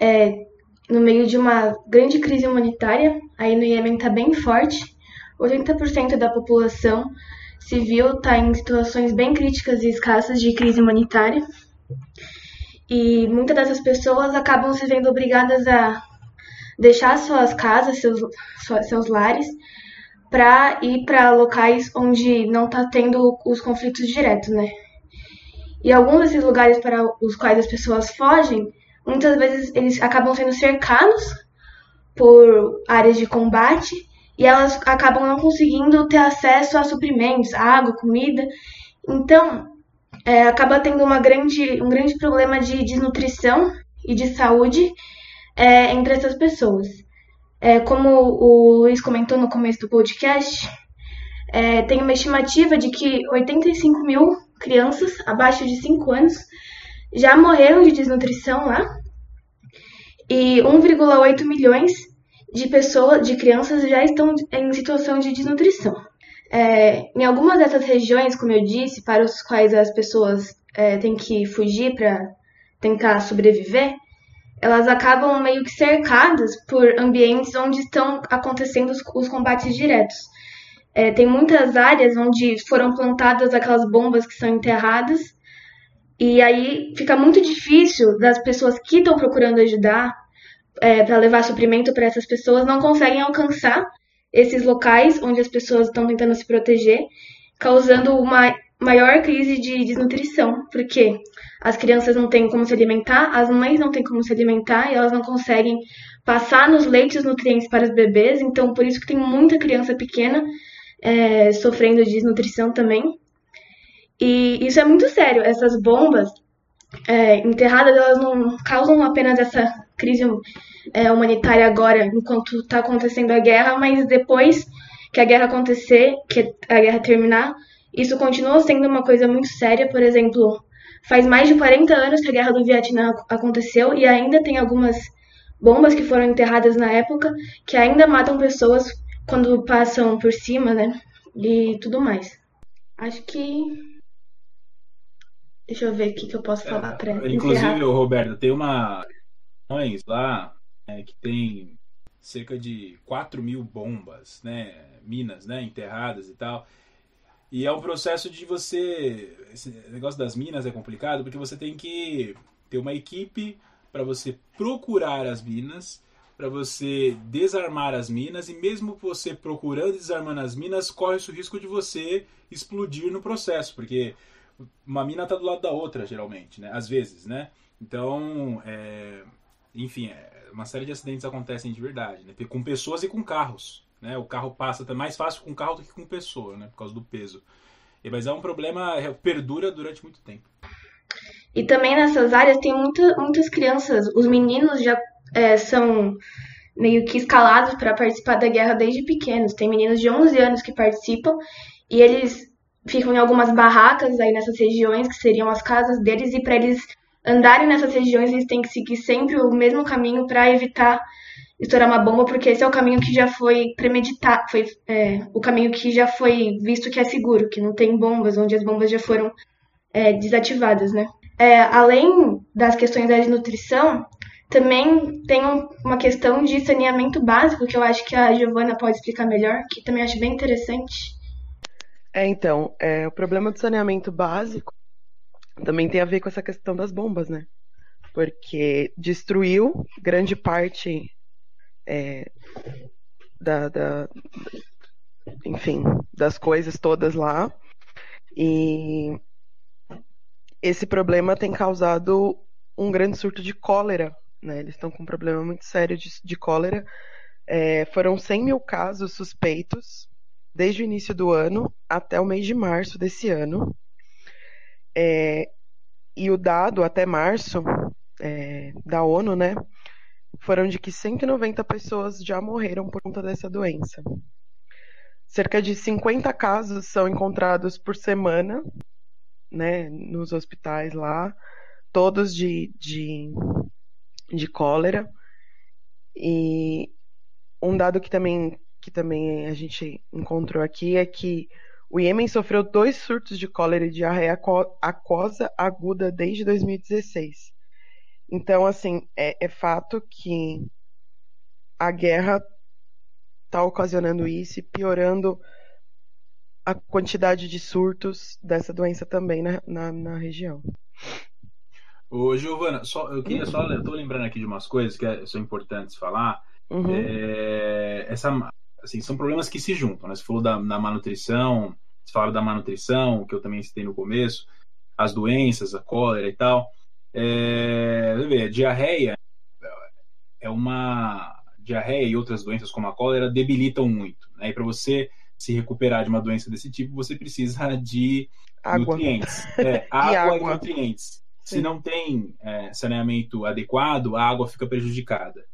é, no meio de uma grande crise humanitária. Aí no Iêmen está bem forte. 80% da população civil está em situações bem críticas e escassas de crise humanitária. E muitas dessas pessoas acabam se vendo obrigadas a deixar suas casas, seus, seus lares, para ir para locais onde não está tendo os conflitos diretos, né? E alguns desses lugares para os quais as pessoas fogem muitas vezes eles acabam sendo cercados por áreas de combate e elas acabam não conseguindo ter acesso a suprimentos, água, comida. Então, é, acaba tendo uma grande, um grande problema de desnutrição e de saúde é, entre essas pessoas. É, como o Luiz comentou no começo do podcast, é, tem uma estimativa de que 85 mil crianças abaixo de 5 anos já morreram de desnutrição lá e 1,8 milhões de pessoas, de crianças já estão em situação de desnutrição. É, em algumas dessas regiões, como eu disse, para os quais as pessoas é, têm que fugir para tentar sobreviver, elas acabam meio que cercadas por ambientes onde estão acontecendo os, os combates diretos. É, tem muitas áreas onde foram plantadas aquelas bombas que são enterradas e aí fica muito difícil das pessoas que estão procurando ajudar é, para levar suprimento para essas pessoas não conseguem alcançar esses locais onde as pessoas estão tentando se proteger, causando uma maior crise de desnutrição, porque as crianças não têm como se alimentar, as mães não têm como se alimentar e elas não conseguem passar nos leites nutrientes para os bebês, então por isso que tem muita criança pequena é, sofrendo de desnutrição também. E isso é muito sério. Essas bombas é, enterradas, elas não causam apenas essa crise é, humanitária agora, enquanto está acontecendo a guerra, mas depois que a guerra acontecer, que a guerra terminar, isso continua sendo uma coisa muito séria. Por exemplo, faz mais de 40 anos que a guerra do Vietnã aconteceu e ainda tem algumas bombas que foram enterradas na época que ainda matam pessoas quando passam por cima, né? E tudo mais. Acho que. Deixa eu ver o que eu posso é, falar para Inclusive, encerrar. Roberto, tem uma lá é, que tem cerca de 4 mil bombas, né? Minas, né? Enterradas e tal. E é um processo de você. Esse negócio das minas é complicado porque você tem que ter uma equipe para você procurar as minas, para você desarmar as minas, e mesmo você procurando e desarmando as minas, corre-se o risco de você explodir no processo, porque uma mina está do lado da outra, geralmente, né? Às vezes, né? Então, é... enfim, é... uma série de acidentes acontecem de verdade, né? Com pessoas e com carros, né? O carro passa até mais fácil com carro do que com pessoa, né? Por causa do peso. Mas é um problema que perdura durante muito tempo. E também nessas áreas tem muita, muitas crianças, os meninos já é, são meio que escalados para participar da guerra desde pequenos. Tem meninos de 11 anos que participam e eles ficam em algumas barracas aí nessas regiões que seriam as casas deles e para eles andarem nessas regiões eles têm que seguir sempre o mesmo caminho para evitar estourar uma bomba porque esse é o caminho que já foi premeditado, foi é, o caminho que já foi visto que é seguro, que não tem bombas, onde as bombas já foram é, desativadas, né? É, além das questões da nutrição, também tem um, uma questão de saneamento básico que eu acho que a Giovana pode explicar melhor, que também acho bem interessante. É, então, é, o problema do saneamento básico também tem a ver com essa questão das bombas, né? Porque destruiu grande parte é, da, da, enfim, das coisas todas lá. E esse problema tem causado um grande surto de cólera. Né? Eles estão com um problema muito sério de, de cólera. É, foram 100 mil casos suspeitos desde o início do ano até o mês de março desse ano. É, e o dado até março é, da ONU, né, foram de que 190 pessoas já morreram por conta dessa doença. Cerca de 50 casos são encontrados por semana né, nos hospitais lá, todos de, de, de cólera. E um dado que também, que também a gente encontrou aqui é que o Iêmen sofreu dois surtos de cólera e diarreia aquosa aguda desde 2016. Então, assim, é, é fato que a guerra está ocasionando isso e piorando a quantidade de surtos dessa doença também na, na, na região. Ô, Giovana, só, eu queria só, eu tô lembrando aqui de umas coisas que é, são importantes falar. Uhum. É, essa, assim, são problemas que se juntam, né? Você falou da, da manutrição, você falaram da manutrição, que eu também citei no começo, as doenças, a cólera e tal. É, ver, diarreia é uma diarreia e outras doenças como a cólera debilitam muito, né? E para você se recuperar de uma doença desse tipo, você precisa de água. nutrientes. É, <laughs> água, e, água nutrientes. Sim. Se não tem é, saneamento adequado, a água fica prejudicada.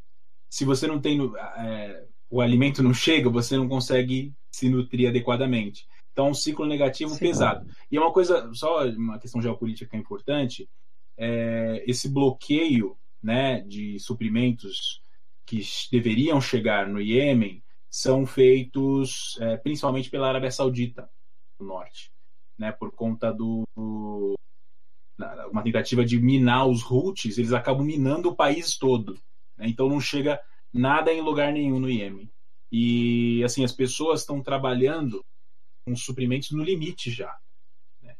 Se você não tem é, o alimento não chega, você não consegue se nutrir adequadamente. Então, um ciclo negativo Sim. pesado. E é uma coisa, só uma questão geopolítica importante, é, esse bloqueio né, de suprimentos que deveriam chegar no Iêmen são feitos é, principalmente pela Arábia Saudita do Norte, né, por conta do uma tentativa de minar os Houthis, eles acabam minando o país todo. Né, então não chega nada em lugar nenhum no Iêmen. E assim as pessoas estão trabalhando com suprimentos no limite já. Né?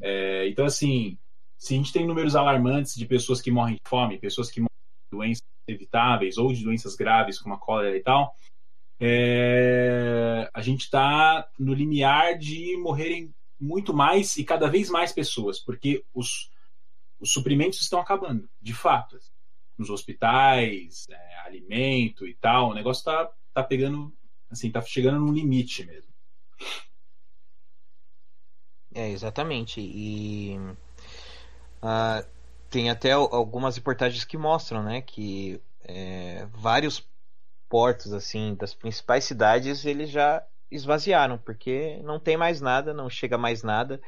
É, então assim, se a gente tem números alarmantes de pessoas que morrem de fome, pessoas que morrem de doenças evitáveis ou de doenças graves como a cólera e tal, é, a gente está no limiar de morrerem muito mais e cada vez mais pessoas, porque os, os suprimentos estão acabando, de fato. Nos hospitais, é, alimento e tal, o negócio está tá pegando, assim, tá chegando no limite mesmo. É, exatamente. E uh, tem até algumas reportagens que mostram, né, que é, vários portos assim das principais cidades eles já esvaziaram porque não tem mais nada, não chega mais nada.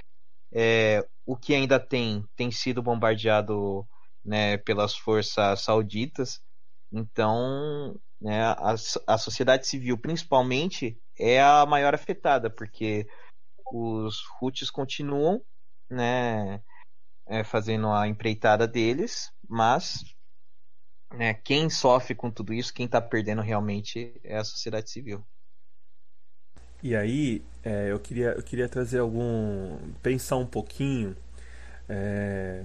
É, o que ainda tem tem sido bombardeado né, pelas forças sauditas. Então, né, a, a sociedade civil, principalmente, é a maior afetada, porque os Houthis continuam né, é, fazendo a empreitada deles, mas né, quem sofre com tudo isso, quem está perdendo realmente é a sociedade civil. E aí, é, eu, queria, eu queria trazer algum. pensar um pouquinho. É,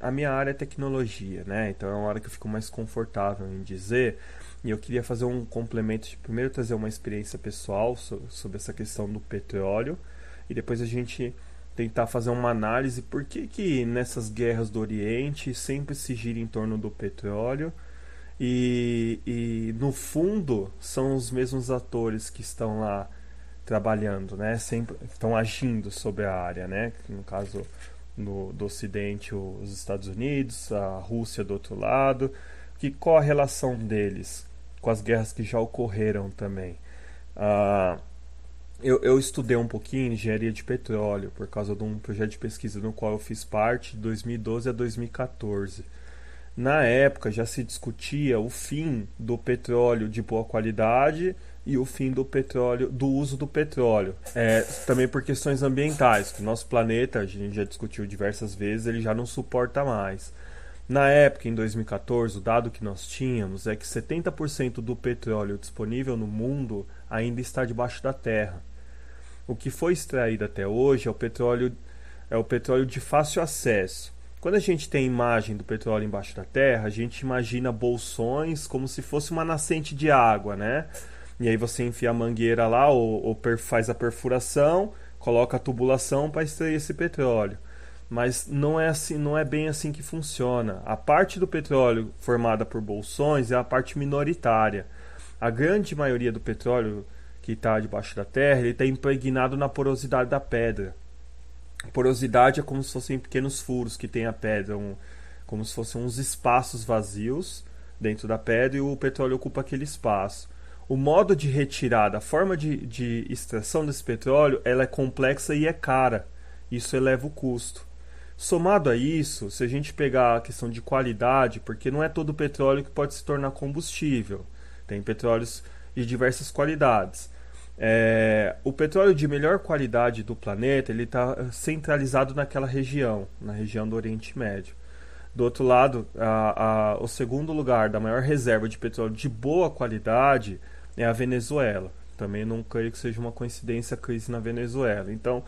a minha área é tecnologia, né? Então é uma área que eu fico mais confortável em dizer. E eu queria fazer um complemento de primeiro trazer uma experiência pessoal sobre essa questão do petróleo e depois a gente tentar fazer uma análise por que, que nessas guerras do Oriente sempre se gira em torno do petróleo e, e no fundo são os mesmos atores que estão lá trabalhando, né? Sempre estão agindo sobre a área, né? No caso no, do Ocidente, os Estados Unidos, a Rússia do outro lado. Que qual a relação deles com as guerras que já ocorreram também? Ah, eu, eu, estudei um pouquinho engenharia de petróleo por causa de um projeto de pesquisa no qual eu fiz parte de 2012 a 2014. Na época já se discutia o fim do petróleo de boa qualidade e o fim do petróleo, do uso do petróleo. É, também por questões ambientais, que o nosso planeta, a gente já discutiu diversas vezes, ele já não suporta mais. Na época, em 2014, o dado que nós tínhamos é que 70% do petróleo disponível no mundo ainda está debaixo da terra. O que foi extraído até hoje é o petróleo é o petróleo de fácil acesso. Quando a gente tem imagem do petróleo embaixo da terra, a gente imagina bolsões como se fosse uma nascente de água, né? E aí você enfia a mangueira lá ou, ou faz a perfuração, coloca a tubulação para extrair esse petróleo. Mas não é assim, não é bem assim que funciona. A parte do petróleo formada por bolsões é a parte minoritária. A grande maioria do petróleo que está debaixo da terra ele está impregnado na porosidade da pedra. Porosidade é como se fossem pequenos furos que tem a pedra, um, como se fossem uns espaços vazios dentro da pedra e o petróleo ocupa aquele espaço o modo de retirada, a forma de, de extração desse petróleo, ela é complexa e é cara. Isso eleva o custo. Somado a isso, se a gente pegar a questão de qualidade, porque não é todo petróleo que pode se tornar combustível, tem petróleos de diversas qualidades. É, o petróleo de melhor qualidade do planeta ele está centralizado naquela região, na região do Oriente Médio. Do outro lado, a, a, o segundo lugar da maior reserva de petróleo de boa qualidade é a Venezuela. Também não creio que seja uma coincidência a crise na Venezuela. Então,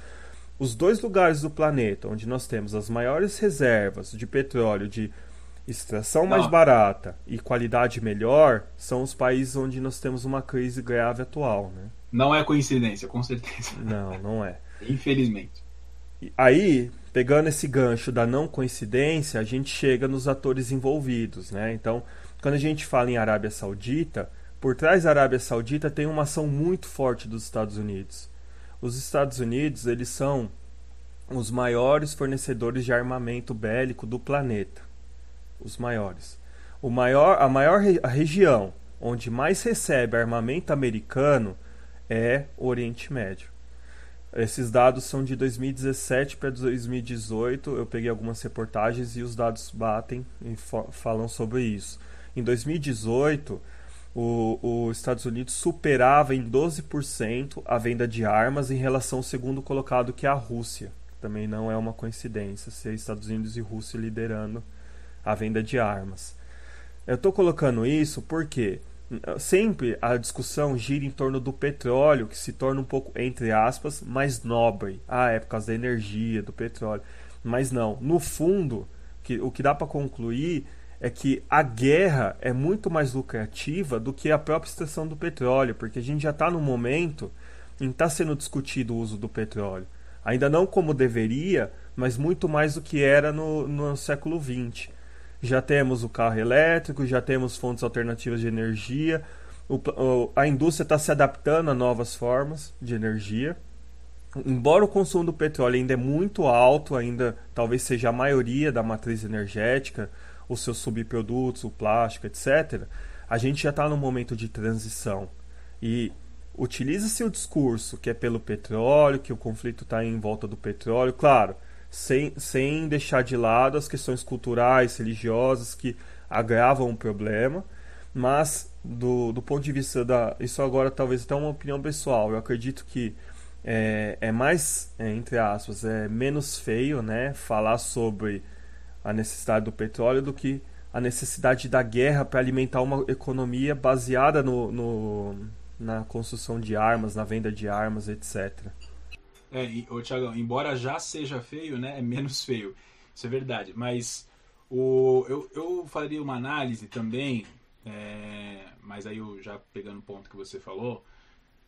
os dois lugares do planeta onde nós temos as maiores reservas de petróleo de extração mais barata e qualidade melhor são os países onde nós temos uma crise grave atual, né? Não é coincidência, com certeza. Não, não é. Infelizmente. Aí, pegando esse gancho da não coincidência, a gente chega nos atores envolvidos, né? Então, quando a gente fala em Arábia Saudita, por trás da Arábia Saudita tem uma ação muito forte dos Estados Unidos. Os Estados Unidos, eles são os maiores fornecedores de armamento bélico do planeta. Os maiores. O maior, a maior a região onde mais recebe armamento americano é o Oriente Médio. Esses dados são de 2017 para 2018. Eu peguei algumas reportagens e os dados batem e falam sobre isso. Em 2018, os Estados Unidos superava em 12% a venda de armas em relação ao segundo colocado, que é a Rússia. Também não é uma coincidência ser Estados Unidos e Rússia liderando a venda de armas. Eu estou colocando isso porque sempre a discussão gira em torno do petróleo, que se torna um pouco, entre aspas, mais nobre. Ah, é por causa da energia, do petróleo. Mas não, no fundo, que, o que dá para concluir é que a guerra é muito mais lucrativa do que a própria extração do petróleo, porque a gente já está no momento em está sendo discutido o uso do petróleo. Ainda não como deveria, mas muito mais do que era no, no século XX. Já temos o carro elétrico, já temos fontes alternativas de energia, o, a indústria está se adaptando a novas formas de energia. Embora o consumo do petróleo ainda é muito alto, ainda talvez seja a maioria da matriz energética, os seus subprodutos, o plástico, etc., a gente já está num momento de transição. E utiliza-se o discurso que é pelo petróleo, que o conflito está em volta do petróleo, claro, sem, sem deixar de lado as questões culturais, religiosas que agravam o problema, mas do, do ponto de vista da. Isso agora talvez até uma opinião pessoal. Eu acredito que é, é mais, é, entre aspas, é menos feio né, falar sobre a necessidade do petróleo do que a necessidade da guerra para alimentar uma economia baseada no, no, na construção de armas, na venda de armas, etc. É, e, ô, Thiagão, embora já seja feio, né, é menos feio. Isso é verdade. Mas o, eu, eu faria uma análise também, é, mas aí eu já pegando o ponto que você falou,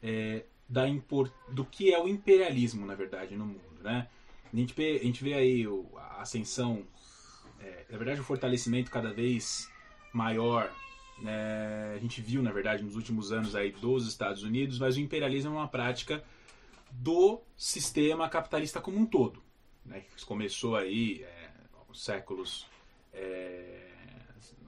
é, da import, do que é o imperialismo, na verdade, no mundo. Né? A, gente vê, a gente vê aí a ascensão, é, na verdade, o fortalecimento cada vez maior. Né? A gente viu, na verdade, nos últimos anos aí dos Estados Unidos, mas o imperialismo é uma prática do sistema capitalista como um todo, né? que começou aí é, nos séculos é,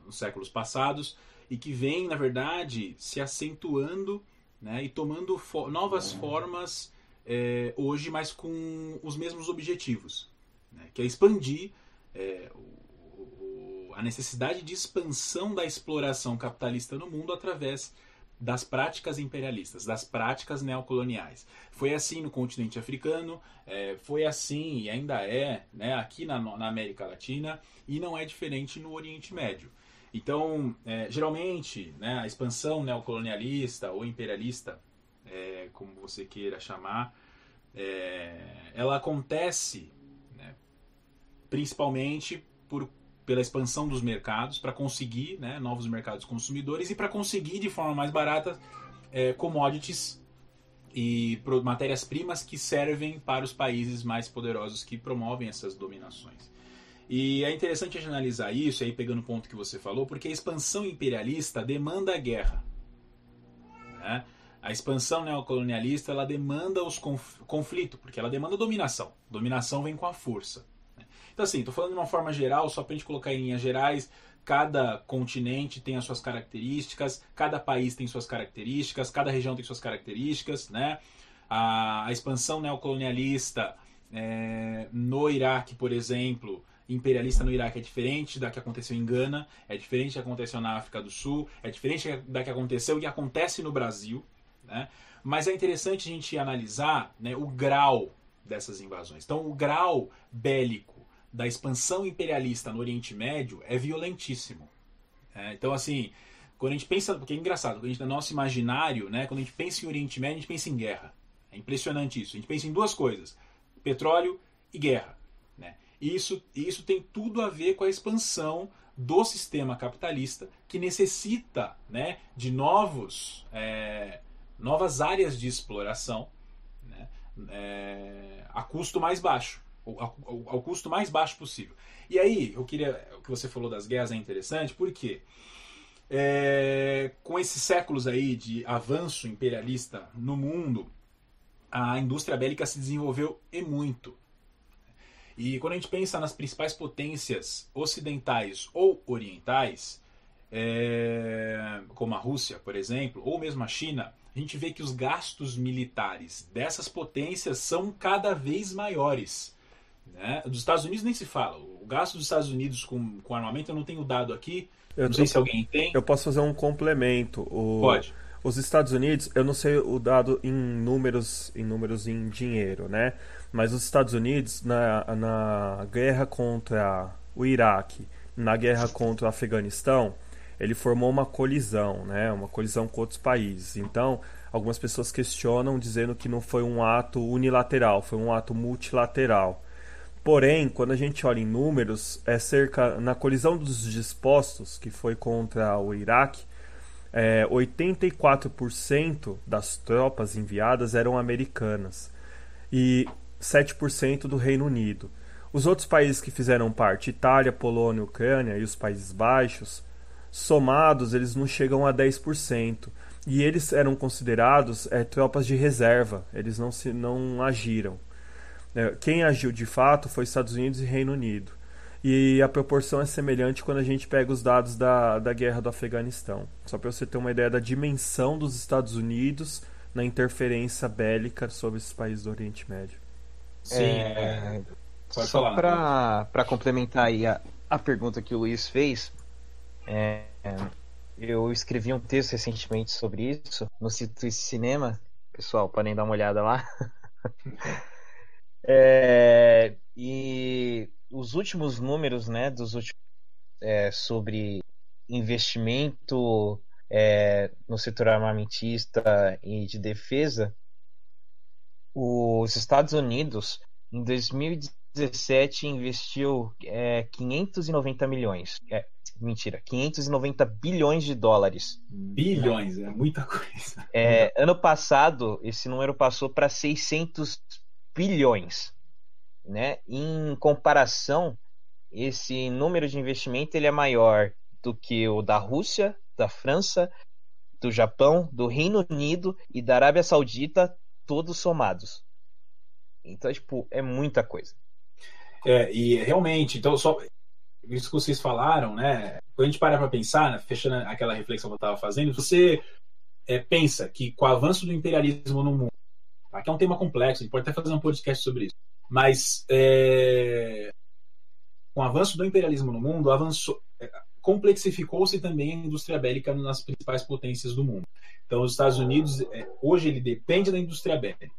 nos séculos passados e que vem, na verdade, se acentuando né, e tomando fo novas formas é, hoje, mas com os mesmos objetivos, né, que é expandir é, o, o, a necessidade de expansão da exploração capitalista no mundo através das práticas imperialistas, das práticas neocoloniais. Foi assim no continente africano, é, foi assim e ainda é né, aqui na, na, América Latina e não é diferente no Oriente Médio. Então, é, geralmente, né, a expansão neocolonialista ou imperialista, é, como você queira chamar, é, ela acontece né, principalmente por pela expansão dos mercados para conseguir né, novos mercados consumidores e para conseguir de forma mais barata é, commodities e matérias-primas que servem para os países mais poderosos que promovem essas dominações. E é interessante a gente analisar isso, aí pegando o ponto que você falou, porque a expansão imperialista demanda a guerra. Né? A expansão neocolonialista ela demanda os conf conflito, porque ela demanda dominação. Dominação vem com a força. Então, assim, estou falando de uma forma geral, só para a gente colocar em linhas gerais. Cada continente tem as suas características, cada país tem suas características, cada região tem suas características, né? A, a expansão neocolonialista é, no Iraque, por exemplo, imperialista no Iraque é diferente da que aconteceu em Gana, é diferente da que aconteceu na África do Sul, é diferente da que aconteceu e acontece no Brasil, né? Mas é interessante a gente analisar né, o grau dessas invasões. Então, o grau bélico da expansão imperialista no Oriente Médio é violentíssimo. É, então, assim, quando a gente pensa, porque é engraçado, quando a gente, no nosso imaginário, né, quando a gente pensa em Oriente Médio, a gente pensa em guerra. É impressionante isso. A gente pensa em duas coisas: petróleo e guerra. Né? E isso, isso tem tudo a ver com a expansão do sistema capitalista que necessita né, de novos, é, novas áreas de exploração né, é, a custo mais baixo ao, custo mais baixo possível. E aí, eu queria. O que você falou das guerras é interessante, porque é, com esses séculos aí de avanço imperialista no mundo, a indústria bélica se desenvolveu e muito. E quando a gente pensa nas principais potências ocidentais ou orientais, é, como a Rússia, por exemplo, ou mesmo a China, a gente vê que os gastos militares dessas potências são cada vez maiores. Né? Dos Estados Unidos nem se fala. O gasto dos Estados Unidos com, com armamento eu não tenho dado aqui. Eu não sei se alguém tem. Eu posso fazer um complemento. O, Pode. Os Estados Unidos, eu não sei o dado em números, em números em dinheiro, né? Mas os Estados Unidos na, na guerra contra o Iraque, na guerra contra o Afeganistão, ele formou uma colisão, né? Uma colisão com outros países. Então, algumas pessoas questionam dizendo que não foi um ato unilateral, foi um ato multilateral. Porém, quando a gente olha em números, é cerca na colisão dos dispostos, que foi contra o Iraque, é, 84% das tropas enviadas eram americanas e 7% do Reino Unido. Os outros países que fizeram parte, Itália, Polônia, Ucrânia e os Países Baixos, somados, eles não chegam a 10%. E eles eram considerados é, tropas de reserva, eles não, se, não agiram. É, quem agiu de fato foi Estados Unidos e Reino Unido. E a proporção é semelhante quando a gente pega os dados da, da guerra do Afeganistão. Só para você ter uma ideia da dimensão dos Estados Unidos na interferência bélica sobre esses países do Oriente Médio. Sim, é... só para complementar aí a, a pergunta que o Luiz fez, é, eu escrevi um texto recentemente sobre isso no sítio Cinema. Pessoal, podem dar uma olhada lá. <laughs> é, e os últimos números, né, dos últimos é, sobre investimento é, no setor armamentista e de defesa, os Estados Unidos em 2017 investiu é, 590 milhões. É, mentira, 590 bilhões de dólares. Bilhões, é muita coisa. É, ano passado, esse número passou para 600 bilhões. Né? Em comparação, esse número de investimento ele é maior do que o da Rússia, da França, do Japão, do Reino Unido e da Arábia Saudita, todos somados. Então, tipo, é muita coisa. É, e realmente, então, só isso que vocês falaram, né? Quando a gente para para pensar, né, fechando aquela reflexão que eu estava fazendo, você é, pensa que com o avanço do imperialismo no mundo, aqui é um tema complexo, a gente pode até fazer um podcast sobre isso, mas é, com o avanço do imperialismo no mundo, avançou, é, complexificou-se também a indústria bélica nas principais potências do mundo. Então, os Estados Unidos, é, hoje, ele depende da indústria bélica.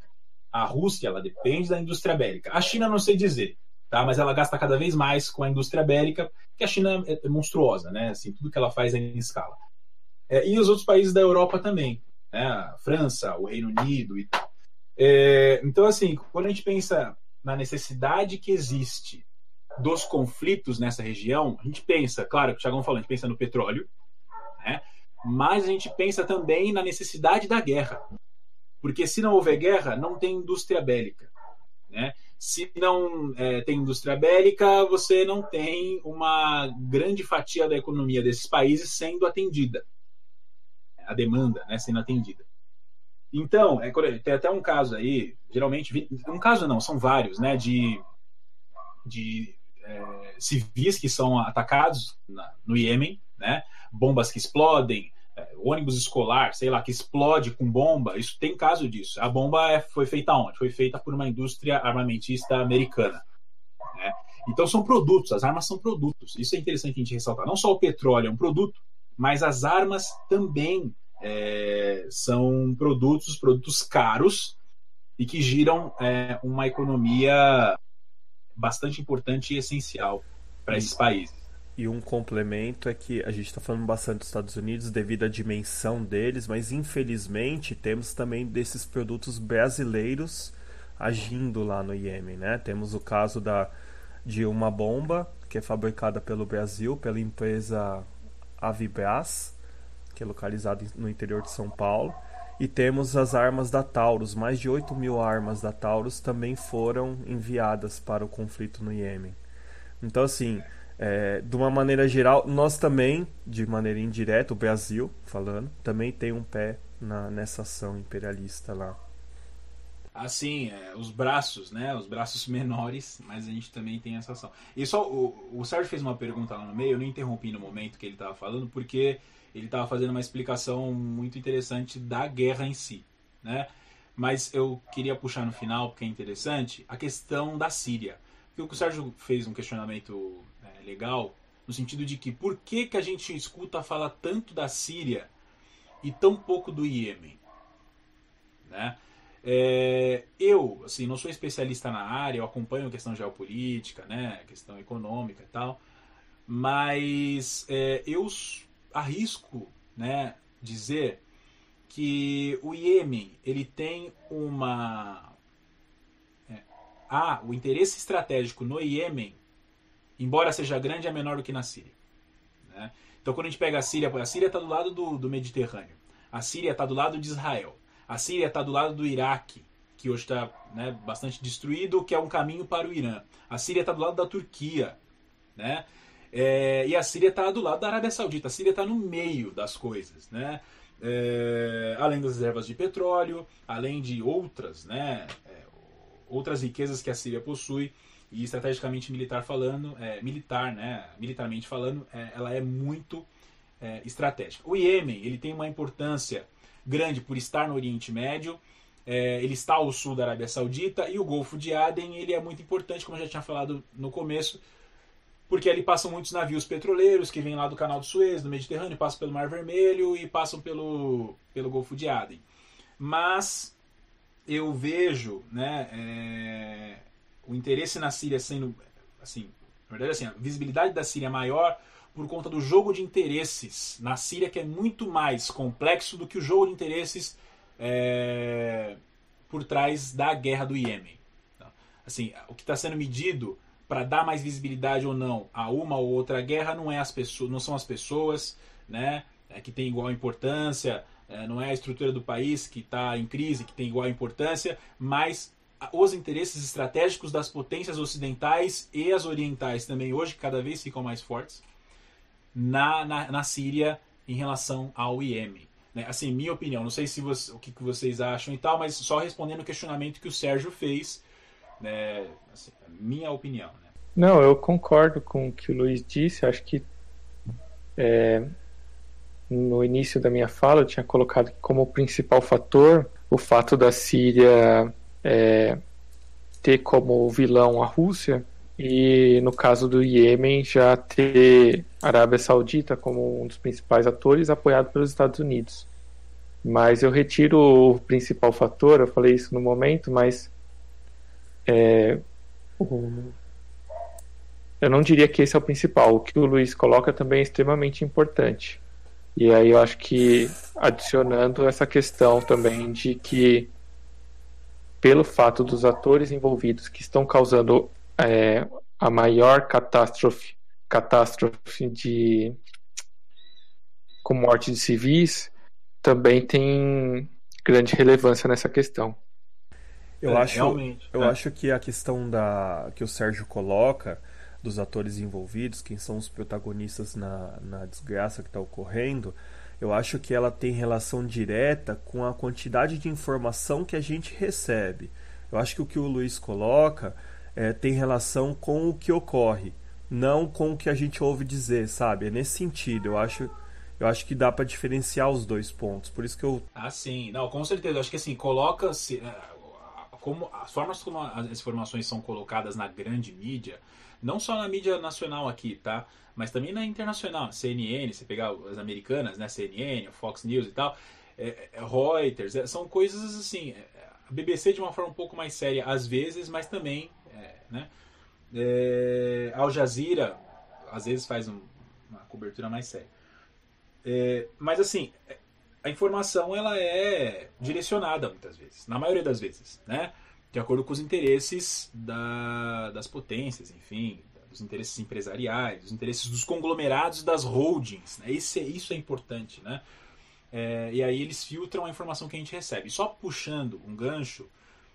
A Rússia, ela depende da indústria bélica. A China, não sei dizer tá? Mas ela gasta cada vez mais com a indústria bélica, que a China é, é monstruosa, né? Assim, tudo que ela faz é em escala. É, e os outros países da Europa também, né? A França, o Reino Unido e tal. É, então, assim, quando a gente pensa na necessidade que existe dos conflitos nessa região, a gente pensa, claro, o Thiagão falou, a gente pensa no petróleo, né? mas a gente pensa também na necessidade da guerra. Porque se não houver guerra, não tem indústria bélica. Né? Se não é, tem indústria bélica, você não tem uma grande fatia da economia desses países sendo atendida. A demanda né, sendo atendida. Então, é, tem até um caso aí, geralmente, um caso não, são vários, né, de, de é, civis que são atacados na, no Iêmen, né, bombas que explodem, é, ônibus escolar, sei lá, que explode com bomba, isso tem caso disso. A bomba é, foi feita onde? Foi feita por uma indústria armamentista americana. Né? Então são produtos, as armas são produtos. Isso é interessante a gente ressaltar. Não só o petróleo é um produto, mas as armas também é, são produtos, produtos caros e que giram é, uma economia bastante importante e essencial para esses países. E um complemento é que a gente está falando bastante dos Estados Unidos devido à dimensão deles, mas infelizmente temos também desses produtos brasileiros agindo lá no Iêmen, né? Temos o caso da, de uma bomba que é fabricada pelo Brasil, pela empresa Avibras, que é localizada no interior de São Paulo. E temos as armas da Taurus, mais de 8 mil armas da Taurus também foram enviadas para o conflito no Iêmen. Então, assim, é, de uma maneira geral, nós também, de maneira indireta, o Brasil falando, também tem um pé na, nessa ação imperialista lá. Assim, é, os braços, né? Os braços <laughs> menores, mas a gente também tem essa ação. E só o, o Sérgio fez uma pergunta lá no meio, eu não interrompi no momento que ele estava falando, porque ele estava fazendo uma explicação muito interessante da guerra em si, né? Mas eu queria puxar no final, porque é interessante, a questão da Síria. Porque o Sérgio fez um questionamento legal, no sentido de que por que, que a gente escuta falar tanto da Síria e tão pouco do Iêmen? Né? É, eu, assim, não sou especialista na área, eu acompanho a questão geopolítica, né, a questão econômica e tal, mas é, eu arrisco, né, dizer que o Iêmen ele tem uma é, o interesse estratégico no Iêmen embora seja grande, é menor do que na Síria. Né? Então, quando a gente pega a Síria, a Síria está do lado do, do Mediterrâneo, a Síria está do lado de Israel, a Síria está do lado do Iraque, que hoje está né, bastante destruído, que é um caminho para o Irã. A Síria está do lado da Turquia, né? É, e a Síria está do lado da Arábia Saudita. A Síria está no meio das coisas, né? É, além das reservas de petróleo, além de outras, né? É, outras riquezas que a Síria possui. e estrategicamente militar falando, é, militar, né, militarmente falando, é, ela é muito é, estratégica. O Iêmen ele tem uma importância grande por estar no Oriente Médio, é, ele está ao sul da Arábia Saudita e o Golfo de Aden ele é muito importante, como eu já tinha falado no começo, porque ali passam muitos navios petroleiros que vêm lá do Canal do Suez, do Mediterrâneo, passam pelo Mar Vermelho e passam pelo, pelo Golfo de Aden. Mas eu vejo né, é, o interesse na Síria sendo, assim, na verdade, assim, a visibilidade da Síria é maior por conta do jogo de interesses na Síria, que é muito mais complexo do que o jogo de interesses é, por trás da guerra do Iêmen. Então, assim, o que está sendo medido para dar mais visibilidade ou não a uma ou outra guerra não é as pessoas, não são as pessoas, né, é, que tem igual importância, é, não é a estrutura do país que está em crise que tem igual importância, mas os interesses estratégicos das potências ocidentais e as orientais também hoje cada vez ficam mais fortes na, na, na Síria em relação ao Iêmen. Né? Assim, minha opinião, não sei se você, o que, que vocês acham e tal, mas só respondendo o questionamento que o Sérgio fez, né? Assim, minha opinião. Né? Não, eu concordo com o que o Luiz disse, acho que é, no início da minha fala eu tinha colocado como principal fator o fato da Síria é, ter como vilão a Rússia e no caso do Iêmen já ter a Arábia Saudita como um dos principais atores apoiado pelos Estados Unidos. Mas eu retiro o principal fator, eu falei isso no momento, mas é, eu não diria que esse é o principal. O que o Luiz coloca também é extremamente importante. E aí eu acho que adicionando essa questão também de que pelo fato dos atores envolvidos que estão causando é, a maior catástrofe, catástrofe de com morte de civis, também tem grande relevância nessa questão. Eu é, acho, realmente. eu é. acho que a questão da que o Sérgio coloca dos atores envolvidos, quem são os protagonistas na, na desgraça que está ocorrendo, eu acho que ela tem relação direta com a quantidade de informação que a gente recebe. Eu acho que o que o Luiz coloca é, tem relação com o que ocorre, não com o que a gente ouve dizer, sabe? É nesse sentido. Eu acho, eu acho que dá para diferenciar os dois pontos. Por isso que eu. Ah, sim. Não, com certeza. Eu acho que assim, coloca-se. É, como, as formas como as informações são colocadas na grande mídia, não só na mídia nacional aqui, tá? Mas também na internacional, CNN, você pegar as americanas, né? CNN, Fox News e tal, é, é, Reuters, é, são coisas assim. É, a BBC de uma forma um pouco mais séria às vezes, mas também né? É, Al Jazeera, às vezes, faz um, uma cobertura mais séria. É, mas, assim, a informação ela é direcionada muitas vezes, na maioria das vezes, né? de acordo com os interesses da, das potências, enfim, dos interesses empresariais, dos interesses dos conglomerados das holdings. Né? Isso, é, isso é importante. Né? É, e aí eles filtram a informação que a gente recebe. Só puxando um gancho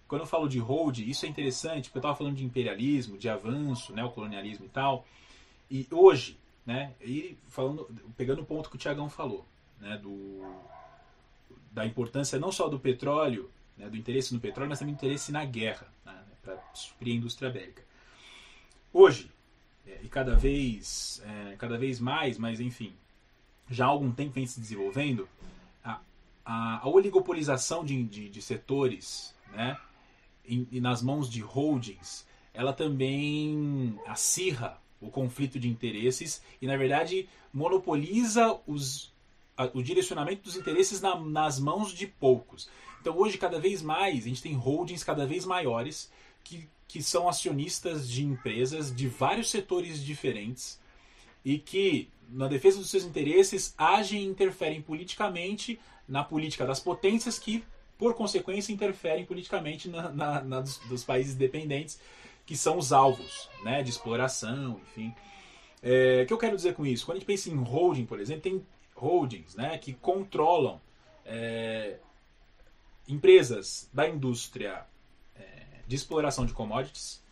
quando eu falo de hold, isso é interessante, porque eu estava falando de imperialismo, de avanço, né, o colonialismo e tal. E hoje, né, e falando, pegando o ponto que o Tiagão falou, né, do, da importância não só do petróleo, né, do interesse no petróleo, mas também do interesse na guerra, né, para suprir a indústria bélica. Hoje, é, e cada vez, é, cada vez mais, mas enfim, já há algum tempo vem se desenvolvendo, a, a, a oligopolização de, de, de setores, né, em, nas mãos de holdings, ela também acirra o conflito de interesses e, na verdade, monopoliza os, o direcionamento dos interesses na, nas mãos de poucos. Então, hoje, cada vez mais, a gente tem holdings cada vez maiores que, que são acionistas de empresas de vários setores diferentes e que, na defesa dos seus interesses, agem e interferem politicamente na política das potências que por consequência, interferem politicamente na, na, na dos, dos, países dependentes, que são os alvos né, de exploração, enfim. É, o que eu quero dizer com isso? Quando a gente pensa em holding, por exemplo, tem holdings né, que controlam é, empresas da indústria é, de exploração de commodities,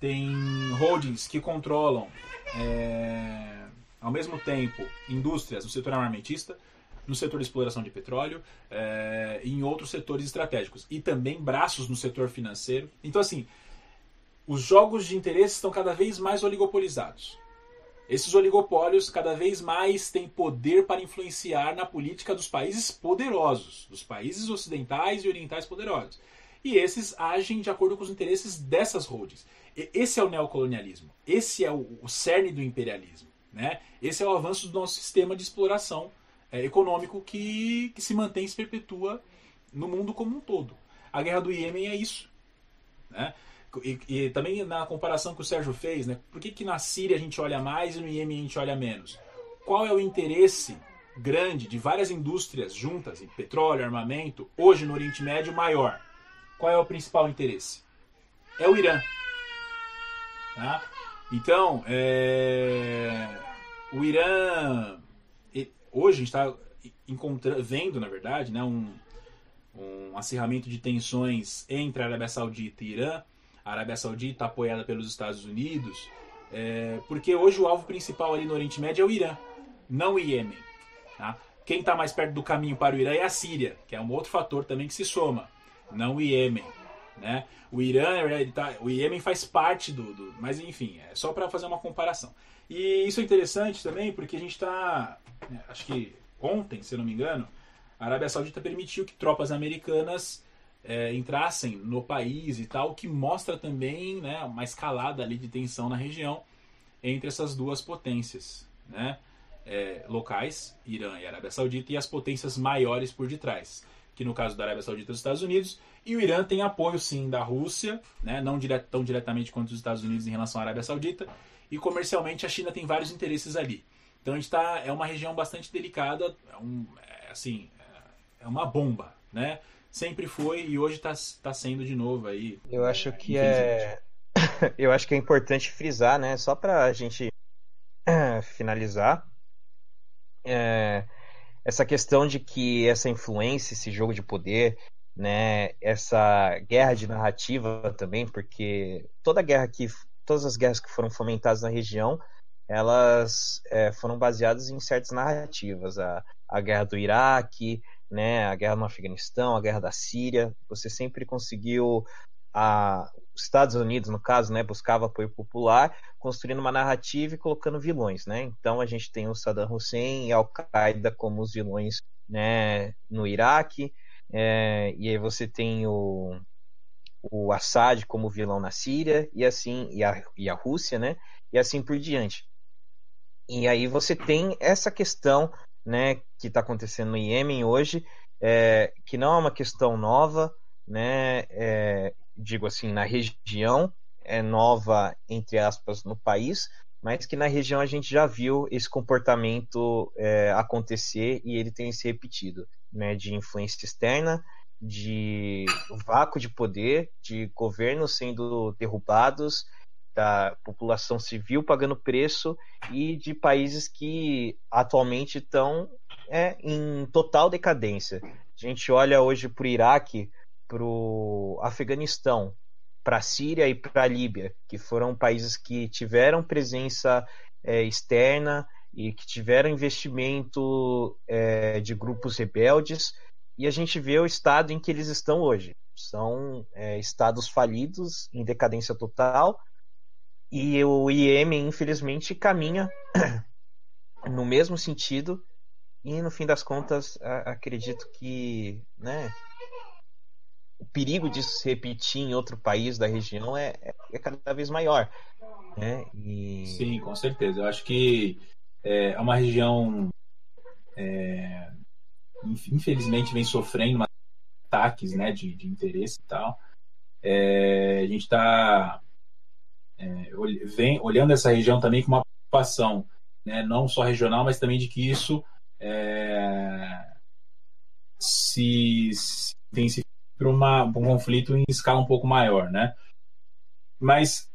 tem holdings que controlam, é, ao mesmo tempo, indústrias do setor armamentista, no setor de exploração de petróleo é, em outros setores estratégicos. E também braços no setor financeiro. Então, assim, os jogos de interesse estão cada vez mais oligopolizados. Esses oligopólios cada vez mais têm poder para influenciar na política dos países poderosos, dos países ocidentais e orientais poderosos. E esses agem de acordo com os interesses dessas holdings. Esse é o neocolonialismo. Esse é o, cerne do imperialismo. Né? Esse é o avanço do nosso sistema de exploração é, econômico que, que se mantém e se perpetua no mundo como um todo. A guerra do Iêmen é isso. Né? E, e, também na comparação que o Sérgio fez, né? por que, que na Síria a gente olha mais e no Iêmen a gente olha menos? Qual é o interesse grande de várias indústrias juntas, em petróleo, armamento, hoje no Oriente Médio maior? Qual é o principal interesse? É o Irã. Tá? Então, é... o Irã, hoje a gente está vendo, na verdade, né, um, um acirramento de tensões entre a Arábia Saudita e Irã. A Arábia Saudita apoiada pelos Estados Unidos, é, porque hoje o alvo principal ali no Oriente Médio é o Irã, não o Iêmen. Tá? Quem está mais perto do caminho para o Irã é a Síria, que é um outro fator também que se soma, não o Iêmen. Né? O Irã, tá, o Iêmen faz parte do, do, Mas enfim, é só para fazer uma comparação. E isso é interessante também porque a gente está. Né, acho que ontem, se não me engano, a Arábia Saudita permitiu que tropas americanas é, entrassem no país e tal, que mostra também né, uma escalada ali de tensão na região entre essas duas potências né, é, locais, Irã e Arábia Saudita, e as potências maiores por detrás, que no caso da Arábia Saudita os Estados Unidos, e o Irã tem apoio sim da Rússia, né, não dire tão diretamente quanto os Estados Unidos em relação à Arábia Saudita, e comercialmente a China tem vários interesses ali. Então a gente tá, é uma região bastante delicada, é um, é, assim, é uma bomba, né? Sempre foi e hoje está tá sendo de novo aí. Eu acho que é, <coughs> eu acho que é importante frisar, né? Só para a gente <coughs> finalizar, é, essa questão de que essa influência, esse jogo de poder, né? Essa guerra de narrativa também, porque toda guerra que, todas as guerras que foram fomentadas na região elas é, foram baseadas em certas narrativas. A, a guerra do Iraque, né, a guerra no Afeganistão, a guerra da Síria. Você sempre conseguiu a, os Estados Unidos, no caso, né, buscava apoio popular, construindo uma narrativa e colocando vilões, né? Então a gente tem o Saddam Hussein e a Al-Qaeda como os vilões, né, no Iraque, é, e aí você tem o, o Assad como vilão na Síria e assim e a, e a Rússia, né? E assim por diante. E aí você tem essa questão né, que está acontecendo no Iêmen hoje, é, que não é uma questão nova, né, é, digo assim, na região, é nova, entre aspas, no país, mas que na região a gente já viu esse comportamento é, acontecer e ele tem se repetido, né, de influência externa, de vácuo de poder, de governos sendo derrubados, da população civil pagando preço e de países que atualmente estão é, em total decadência. A gente olha hoje para o Iraque, para o Afeganistão, para a Síria e para a Líbia, que foram países que tiveram presença é, externa e que tiveram investimento é, de grupos rebeldes, e a gente vê o estado em que eles estão hoje. São é, estados falidos, em decadência total, e o IEM, infelizmente, caminha <clears throat> no mesmo sentido. E no fim das contas, acredito que né, o perigo disso se repetir em outro país da região é, é cada vez maior. Né? E... Sim, com certeza. Eu acho que é, é uma região, é, infelizmente, vem sofrendo ataques né, de, de interesse e tal. É, a gente está é, vem olhando essa região também com uma preocupação, né, não só regional, mas também de que isso é, se, se para um conflito em escala um pouco maior, né? Mas,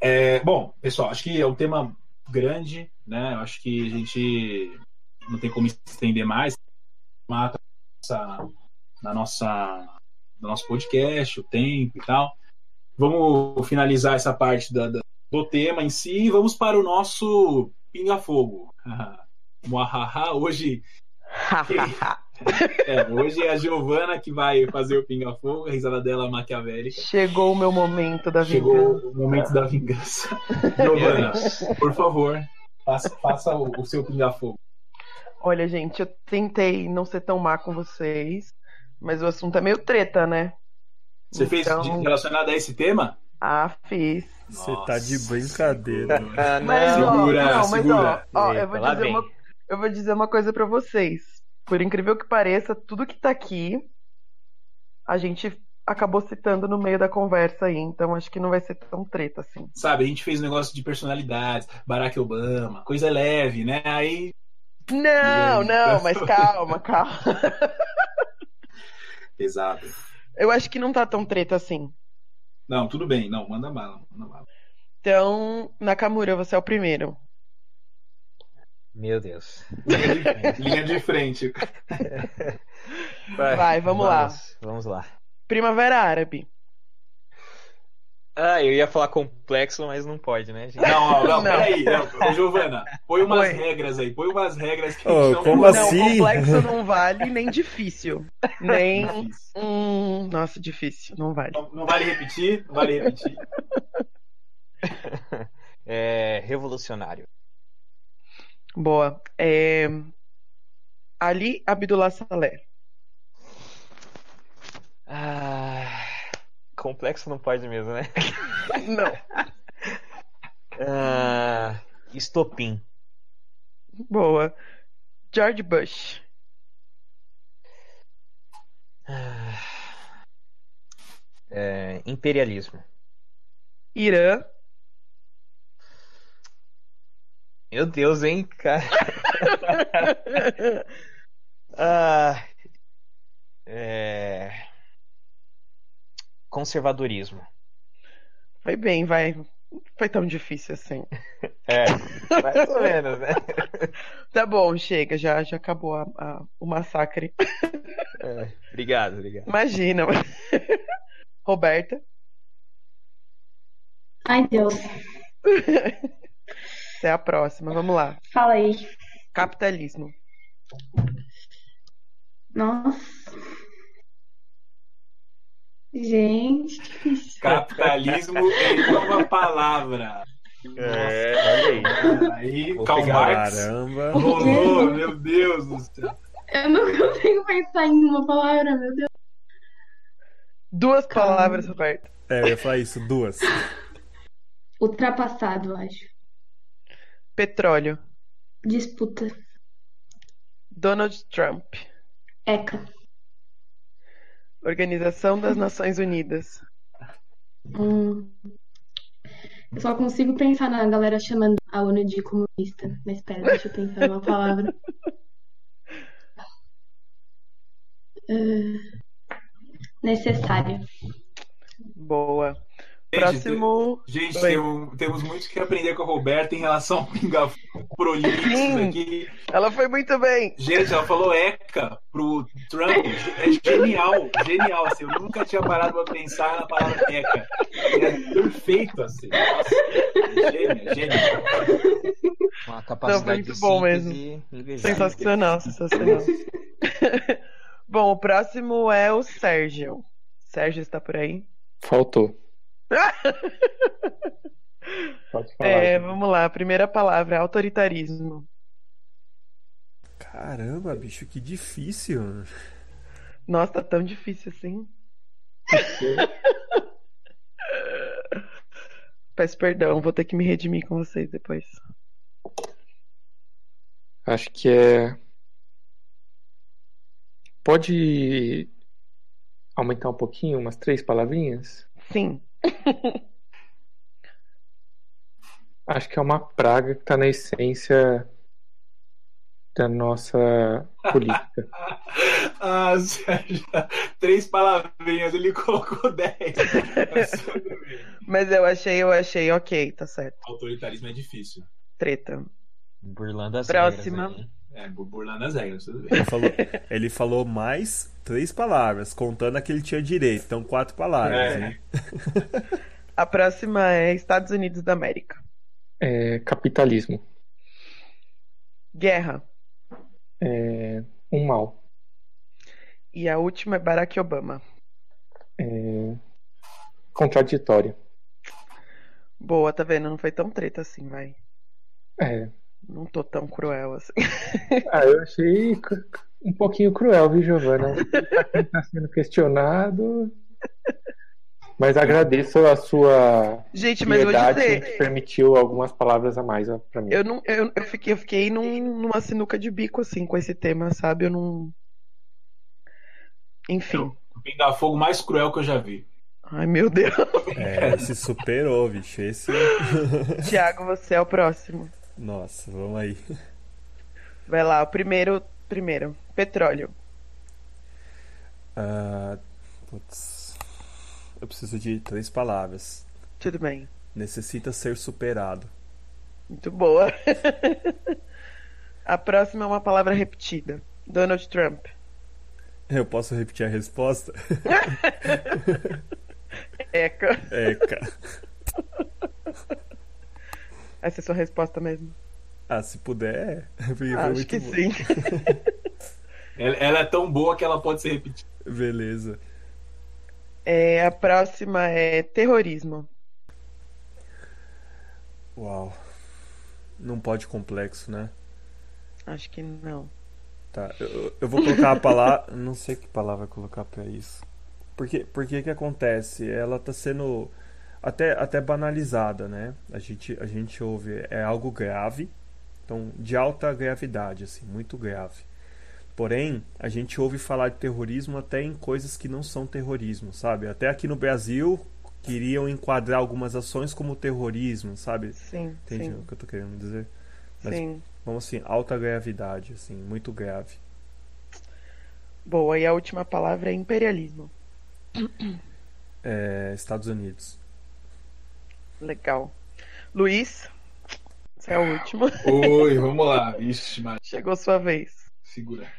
é, bom, pessoal, acho que é um tema grande, né? Acho que a gente não tem como estender mais na nossa, na nossa, no nosso podcast, o tempo e tal. Vamos finalizar essa parte da, da, do tema em si e vamos para o nosso pinga-fogo. <laughs> Hoje <laughs> É, hoje é a Giovana que vai fazer o pinga-fogo, a risada dela maquiavélica. Chegou o meu momento da Chegou vingança. o momento da vingança. Giovana, <laughs> por favor, faça, faça o, o seu pinga-fogo. Olha, gente, eu tentei não ser tão má com vocês, mas o assunto é meio treta, né? Você fez Então- de- relacionado a esse tema? Ah, fiz. Você tá de brincadeira. Ah, Mas, não. ó, Segura, não, mas segura. ó, ó, Eita, eu, vou dizer uma, eu vou dizer uma coisa pra vocês. Por incrível que pareça, tudo que tá aqui, a gente acabou citando no meio da conversa aí, então acho que não vai ser tão treta assim. Sabe, a gente fez um negócio de personalidades, Barack Obama, coisa leve, né? Aí, Não, não, mas calma, calma. <laughs> pesado. Eu acho que não tá tão treta assim. Não, tudo bem. Não, manda bala, manda bala. Então, Nakamura, você é o primeiro. Meu Deus. Linha de, linha de frente. <laughs> Vai, vamos lá. Vamos lá. Primavera Árabe. Ah, eu ia falar complexo, mas não pode, né, gente? Não, não, não, Não. peraí. Não, Giovana, põe umas Oi. regras aí. Põe umas regras que gente não como Não, assim? complexo não vale, nem difícil. Nem. Difícil. Hum, nossa, difícil, não vale. Não, não vale repetir? Não vale repetir. <laughs> É revolucionário. Boa. É... Ali Abdullah Saleh. Ah, complexo não pode mesmo, né? <laughs> Não. Ah, estopim. Boa. George Bush. Ah, é, imperialismo. Irã. Meu Deus, hein, cara. <laughs> Ah, é, conservadorismo. Foi bem, vai. Não Foi tão difícil assim. <laughs> É, mais ou menos, né? <laughs> Tá bom, chega, já, já acabou a- a- o massacre. É, obrigado, obrigado. Imagina. <laughs> Roberta. Ai, Deus. Você é a próxima, vamos lá. Fala aí. Capitalismo. Nossa. Gente, difícil. Capitalismo é uma palavra. É, olha aí. Aí, Karl. Marx. Caramba. Rolou, meu Deus do céu. Eu não consigo pensar em uma palavra, meu Deus. Duas Calma. palavras, Roberta. É, eu ia falar isso, duas. Ultrapassado, acho. Petróleo. Disputa. Donald Trump. ECA. Organização das Nações Unidas. Hum. Eu só consigo pensar na galera chamando a ONU de comunista. Mas espera, deixa eu pensar numa palavra. <laughs> Ah, necessária. Boa. Gente, Próximo. Gente, Oi. temos, temos muito que aprender com a Roberta em relação ao pinga prolixo aqui. Ela foi muito bem. Gente, ela falou ECA pro Trump. É genial, genial. Assim, eu nunca tinha parado pra pensar na palavra ECA. É perfeito, assim. Nossa, é gênio, é gênio. Uma capacidade muito de bom invejável. Sensacional, sensacional. <laughs> Bom, o próximo é o Sérgio. Sérgio está por aí? Faltou. Pode falar. É, gente. vamos lá. Primeira palavra, autoritarismo. Caramba, bicho, que difícil. Nossa, tá tão difícil assim. <laughs> Peço perdão, vou ter que me redimir com vocês depois. Acho que é. Pode aumentar um pouquinho, umas três palavrinhas? Sim. <laughs> Acho que é uma praga que está na essência da nossa política. <laughs> Ah, Sérgio, três palavrinhas, ele colocou dez. <laughs> Mas bem. Mas eu achei, eu achei ok, tá certo. Autoritarismo é difícil. Treta. Burlando as Próxima. regras aí. É, bu- burlando as regras, tudo bem. Ele falou, ele falou mais três palavras, contando a que ele tinha direito. Então, quatro palavras, É. né? <laughs> A próxima é Estados Unidos da América. É capitalismo. Guerra. É um mal. E a última é Barack Obama. É... Contraditório. Boa, tá vendo? Não foi tão treta assim, vai. É. Não tô tão cruel assim. Ah, eu achei um pouquinho cruel, viu, Giovana? Pra quem tá sendo questionado. Mas agradeço a sua Gente, mas vou piedade dizer, que permitiu algumas palavras a mais ó, pra mim. eu não, eu, eu fiquei, eu fiquei num- numa sinuca de bico assim com esse tema, sabe? Eu não. Enfim. O pinga-fogo mais cruel que eu já vi. Ai, meu Deus. É, se superou, bicho. Esse. <laughs> Tiago, você é o próximo. Nossa, vamos aí. Vai lá, o primeiro. Primeiro. Petróleo. Ah, putz. Eu preciso de três palavras. Tudo bem. Necessita ser superado. Muito boa. <laughs> A próxima é uma palavra repetida. Donald Trump. Eu posso repetir a resposta? <laughs> Eca. Cara. Essa é a sua resposta mesmo? Ah, se puder, é. <laughs> Acho que bom. sim. Ela, ela é tão boa que ela pode ser repetida. Beleza. É, a próxima é terrorismo. Uau. Não pode complexo, né? Acho que não. Tá, eu, eu vou colocar a palavra. <laughs> Não sei que palavra colocar pra isso. Porque, porque que acontece? Ela tá sendo até, até banalizada, né? A gente, a gente ouve, é algo grave, então de alta gravidade, assim, muito grave. Porém, a gente ouve falar de terrorismo até em coisas que não são terrorismo, sabe? Até aqui no Brasil queriam enquadrar algumas ações como terrorismo, sabe? Sim, Entende sim, o que eu tô querendo dizer? Mas- sim. Vamos assim, alta gravidade, assim, muito grave. Boa, e a última palavra é imperialismo. <clears throat> É, Estados Unidos. Legal. Luiz, você é o último. Oi, <laughs> vamos lá. Ixi, mas Chegou sua vez. segura.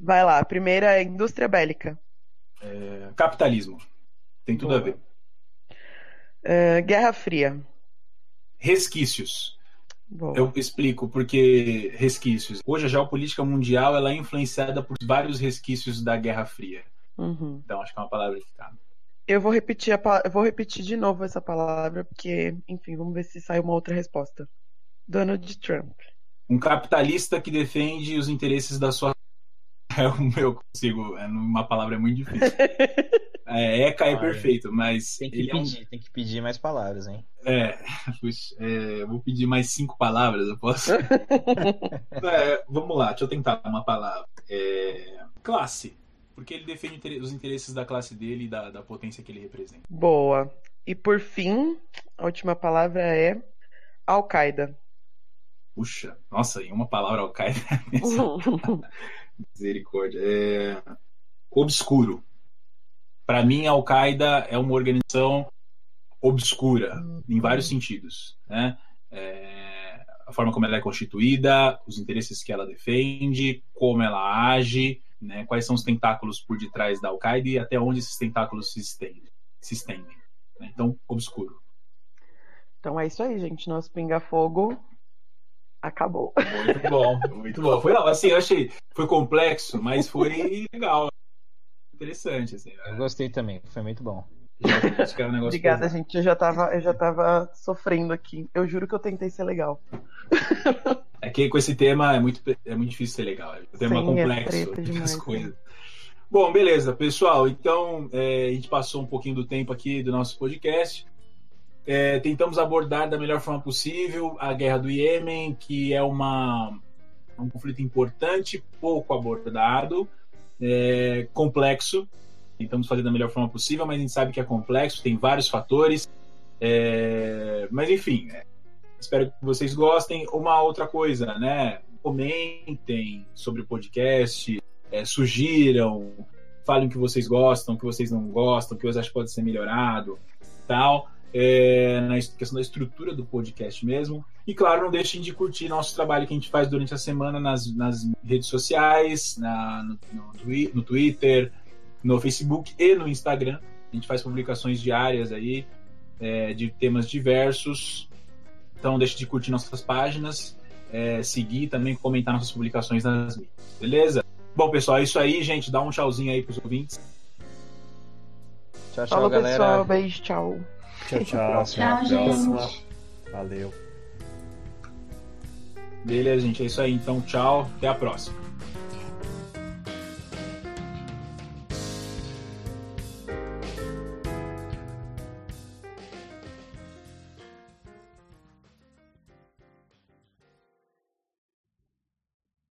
Vai lá, a primeira é indústria bélica. É, capitalismo. Tem tudo a Boa. ver. É, Guerra Fria. Resquícios. Boa. Eu explico porque resquícios. Hoje a geopolítica mundial ela é influenciada por vários resquícios da Guerra Fria. Uhum. Então acho que é uma palavra que cabe. Eu vou repetir a eu vou repetir de novo essa palavra, porque, enfim, vamos ver se sai uma outra resposta. Donald Trump. Um capitalista que defende os interesses da sua. <laughs> É o meu consigo. É uma palavra é muito difícil. <laughs> É, ECA é perfeito, mas Tem que ele é um pedir, tem que pedir mais palavras, hein? É, <laughs> puxa, é, eu vou pedir mais cinco palavras, eu posso? É, vamos lá, deixa eu tentar uma palavra. É, classe, porque ele defende os interesses da classe dele e da, da potência que ele representa. Boa. E por fim, a última palavra é Al-Qaeda. Puxa, nossa, em uma palavra Al-Qaeda, misericórdia. É, obscuro. Para mim, a Al-Qaeda é uma organização obscura, em vários sentidos. Né? É, a forma como ela é constituída, os interesses que ela defende, como ela age, né? quais são os tentáculos por detrás da Al-Qaeda e até onde esses tentáculos se estendem. Se estendem né? Então, obscuro. Então é isso aí, gente. Nosso pinga-fogo acabou. Muito bom, muito bom. Foi, não, assim, eu achei, foi complexo, mas foi legal. Interessante, assim. Eu gostei também, foi muito bom. Um Obrigada, pesado. gente. Eu já tava, eu já tava sofrendo aqui. Eu juro que eu tentei ser legal. É que com esse tema é muito, é muito difícil ser legal. É um tema Sim, é complexo. demais, as coisas. Bom, beleza, pessoal. Então, é, a gente passou um pouquinho do tempo aqui do nosso podcast. É, tentamos abordar da melhor forma possível a guerra do Iêmen, que é uma, um conflito importante, pouco abordado, é, complexo. Tentamos fazer da melhor forma possível, mas a gente sabe que é complexo, tem vários fatores. É, mas enfim, é, espero que vocês gostem. Uma outra coisa, né? Comentem sobre o podcast, é, sugiram, falem o que vocês gostam, o que vocês não gostam, o que vocês acham que pode ser melhorado, tal. É, na est- questão da estrutura do podcast mesmo. E claro, não deixem de curtir nosso trabalho que a gente faz durante a semana nas, nas redes sociais, na, no, no twi- no Twitter, no Facebook e no Instagram. A gente faz publicações diárias aí é, de temas diversos. Então, não deixe de curtir nossas páginas, é, seguir também, comentar nossas publicações nas mídias. Beleza? Bom, pessoal, é isso aí, gente. Dá um tchauzinho aí pros ouvintes. Tchau, tchau, Falou, galera. pessoal. Beijo, tchau. Tchau, tchau. Tchau, Até a gente. próxima. Valeu. Beleza, gente. É isso aí. Então, tchau. Até a próxima.